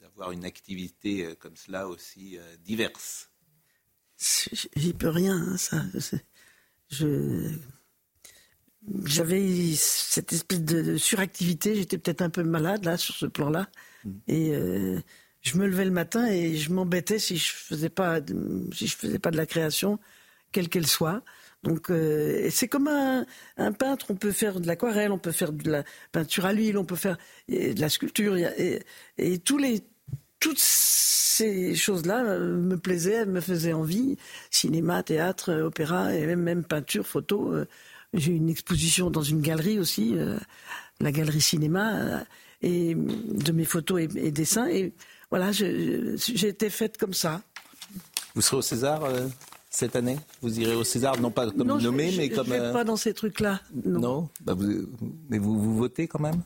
d'avoir une activité euh, comme cela aussi diverse. J'y peux rien, hein, ça. Je j'avais cette espèce de, suractivité. J'étais peut-être un peu malade là sur ce plan-là, mm. et je me levais le matin et je m'embêtais si je faisais pas si je faisais pas de la création, quelle qu'elle soit. Donc euh, c'est comme un, peintre, on peut faire de l'aquarelle, on peut faire de la peinture à l'huile, on peut faire de la sculpture, et, tous les, toutes ces choses-là euh, me plaisaient, me faisaient envie. Cinéma, théâtre, opéra, et même, peinture, photo. Euh, j'ai une exposition dans une galerie aussi, la galerie cinéma, et de mes photos et, dessins. Et voilà, j'ai été faite comme ça. Vous serez au César cette année Vous irez au César, non pas comme nommé, mais comme. Je ne vais pas dans ces trucs-là. Non? bah vous, mais vous, vous votez quand même?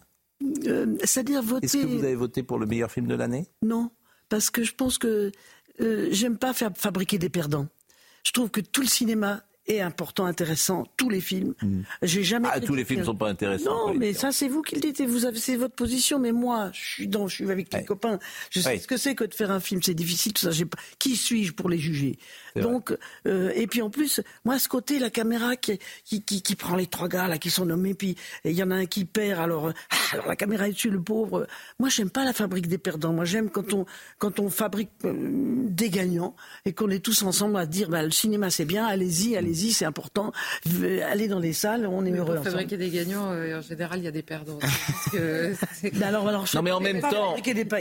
Euh, C'est-à-dire voter. Est-ce que vous avez voté pour le meilleur film de l'année? Non, parce que je pense que euh, j'aime pas faire fabriquer des perdants. Je trouve que tout le cinéma est important, intéressant. Tous les films. Hmm. J'ai jamais. Ah, tous les films ne sont pas intéressants. Non, mais ça, c'est vous qui le dites. Vous avez, c'est votre position. Mais moi, je suis dans, je suis avec mes copains. Je sais ce que c'est que de faire un film. C'est difficile. Tout ça. Qui suis-je pour les juger? Donc, euh, et puis en plus, moi, ce côté, la caméra qui, qui, qui, prend les trois gars là qui sont nommés, puis il y en a un qui perd. Alors, euh, alors la caméra est dessus, le pauvre. Moi, j'aime pas la fabrique des perdants. Moi, j'aime quand on, quand on fabrique euh, des gagnants et qu'on est tous ensemble à dire, bah, le cinéma c'est bien. Allez-y, allez-y c'est important. Aller dans les salles, on est heureux. Pour fabriquer des gagnants, euh, en général, il y a des perdants. alors, alors, non, mais en même temps,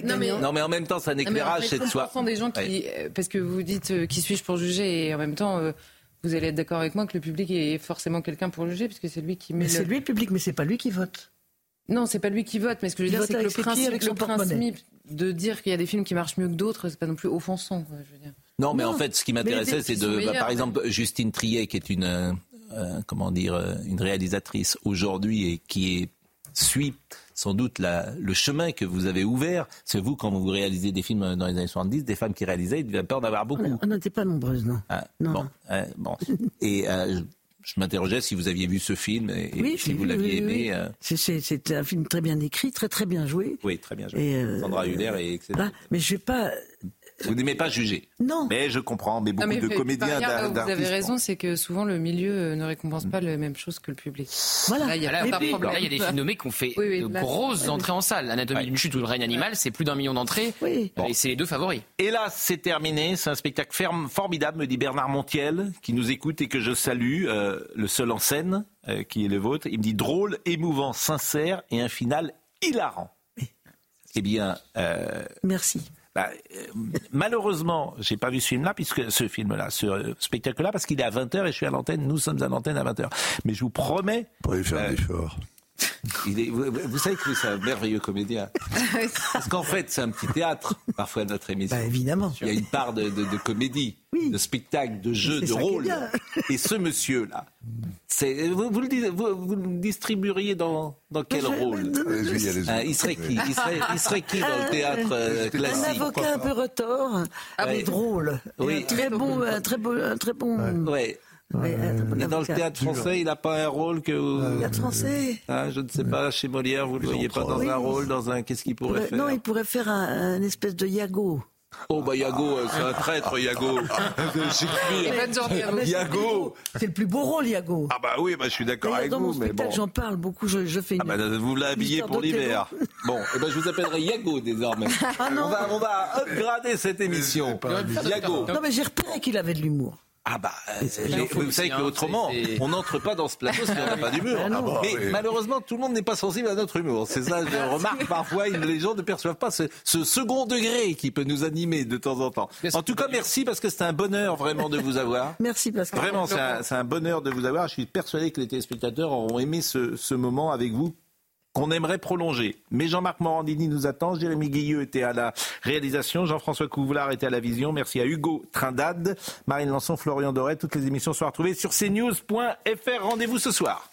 non mais, non mais, en même temps, c'est un éclairage, c'est de soi. des gens qui, euh, parce que vous dites, euh, qui suis-je pour juger, et en même temps vous allez être d'accord avec moi que le public est forcément quelqu'un pour juger, puisque c'est lui qui met. Mais c'est lui le public, mais c'est pas lui qui vote. Non, c'est pas lui qui vote, mais ce que je veux Il dire, c'est que le principe, le principe de dire qu'il y a des films qui marchent mieux que d'autres, c'est pas non plus offensant. Quoi, je veux dire. Non, mais Non, en fait, ce qui m'intéressait, c'est de, bah, par exemple, Justine Triet, qui est une, euh, euh, comment dire, euh, une réalisatrice aujourd'hui et qui est, suit sans doute la- le chemin que vous avez ouvert. C'est vous, quand vous réalisez des films dans les années 70, des femmes qui réalisaient, il peur d'en avoir beaucoup. On n'était pas nombreuses, non. Ah, Non, bon, non. euh, bon. Et euh, je, je m'interrogeais si vous aviez vu ce film et, et Oui, si vous l'aviez oui, aimé. oui. euh, C'est- un film très bien écrit, très très bien joué. oui, très bien joué. Et, euh, Sandra Hüller est excellente. Voilà. Mais je vais pas. Vous n'aimez pas juger. Non. Mais je comprends. Mais beaucoup Non, mais de comédiens, ailleurs, d'ar- Vous d'artistes. avez raison, c'est que souvent le milieu euh, ne récompense pas la même chose que le public. Voilà. Là, il y a Là, pas de là, problème. il y a des films nommés qui ont fait Oui, oui, de là, grosses entrées en salle. L'anatomie d'une chute ou le règne animal, c'est plus d'un million d'entrées. Oui. Et c'est les deux favoris. Et là, c'est terminé. C'est un spectacle ferme, formidable, me dit Bernard Montiel, qui nous écoute et que je salue, euh, le seul en scène, euh, qui est le vôtre. Il me dit drôle, émouvant, sincère et un final hilarant. Eh bien, euh, Merci. Bah, euh, malheureusement, j'ai pas vu ce film-là, puisque ce film-là, ce euh, spectacle-là, parce qu'il est à 20h et je suis à l'antenne. Nous sommes à l'antenne à 20h. Mais je vous promets. Pour y faire euh, un effort. Il est- vous, vous savez que c'est un merveilleux comédien. Parce qu'en fait, c'est un petit théâtre, parfois, notre émission. Bah, évidemment. Il y a une part de, de- de comédie, de spectacle, de jeu, de rôle. Et ce monsieur-là, vous, vous le dis- vous- vous le distribueriez dans, dans quel rôle. Hein, il, serait qui? Il, serait, il serait qui dans le théâtre euh, Un classique? avocat un peu retors, Ah, mais drôle. Oui. Un très bon, un très bon, un très bon. Ouais. Bon Et dans le théâtre français, il n'a pas un rôle que vous... Théâtre français. Hein, je ne sais pas, chez Molière, vous ne le voyez pas dans Oui. un rôle, dans un... Qu'est-ce qu'il pourrait faire Non, il pourrait faire un, un espèce de Yago. Oh bah Yago, euh, c'est un traître, Yago. Et bonne journée à vous. Yago. C'est le plus beau rôle, Yago. Ah bah oui, bah, je suis d'accord avec dans mon vous, mais spectacle, bon. j'en parle beaucoup. Je, je fais une. Ah bah, vous l'avez habillé histoire pour l'hiver. Bon, eh ben, je vous appellerai Yago désormais. Ah non. on, va, on va upgrader cette émission. Yago. Non, mais j'ai repéré qu'il avait de l'humour. Ah bah, euh, vous savez qu'autrement, on n'entre pas dans ce plateau si on n'a pas d'humour. Ah. Mais Ah oui. malheureusement, tout le monde n'est pas sensible à notre humour. C'est ça, je remarque parfois, les gens ne perçoivent pas ce, ce second degré qui peut nous animer de temps en temps. En tout cas, merci parce que c'est un bonheur vraiment de vous avoir. Merci Pascal. Vraiment, c'est un, un bonheur de vous avoir. Je suis persuadé que les téléspectateurs auront aimé ce, ce moment avec vous qu'on aimerait prolonger. Mais Jean-Marc Morandini nous attend, Jérémy Guilleux était à la réalisation, Jean-François Couvelard était à la vision, merci à Hugo Trindade, Marine Lançon, Florian Doré, toutes les émissions sont retrouvées sur cnews.fr. Rendez-vous ce soir.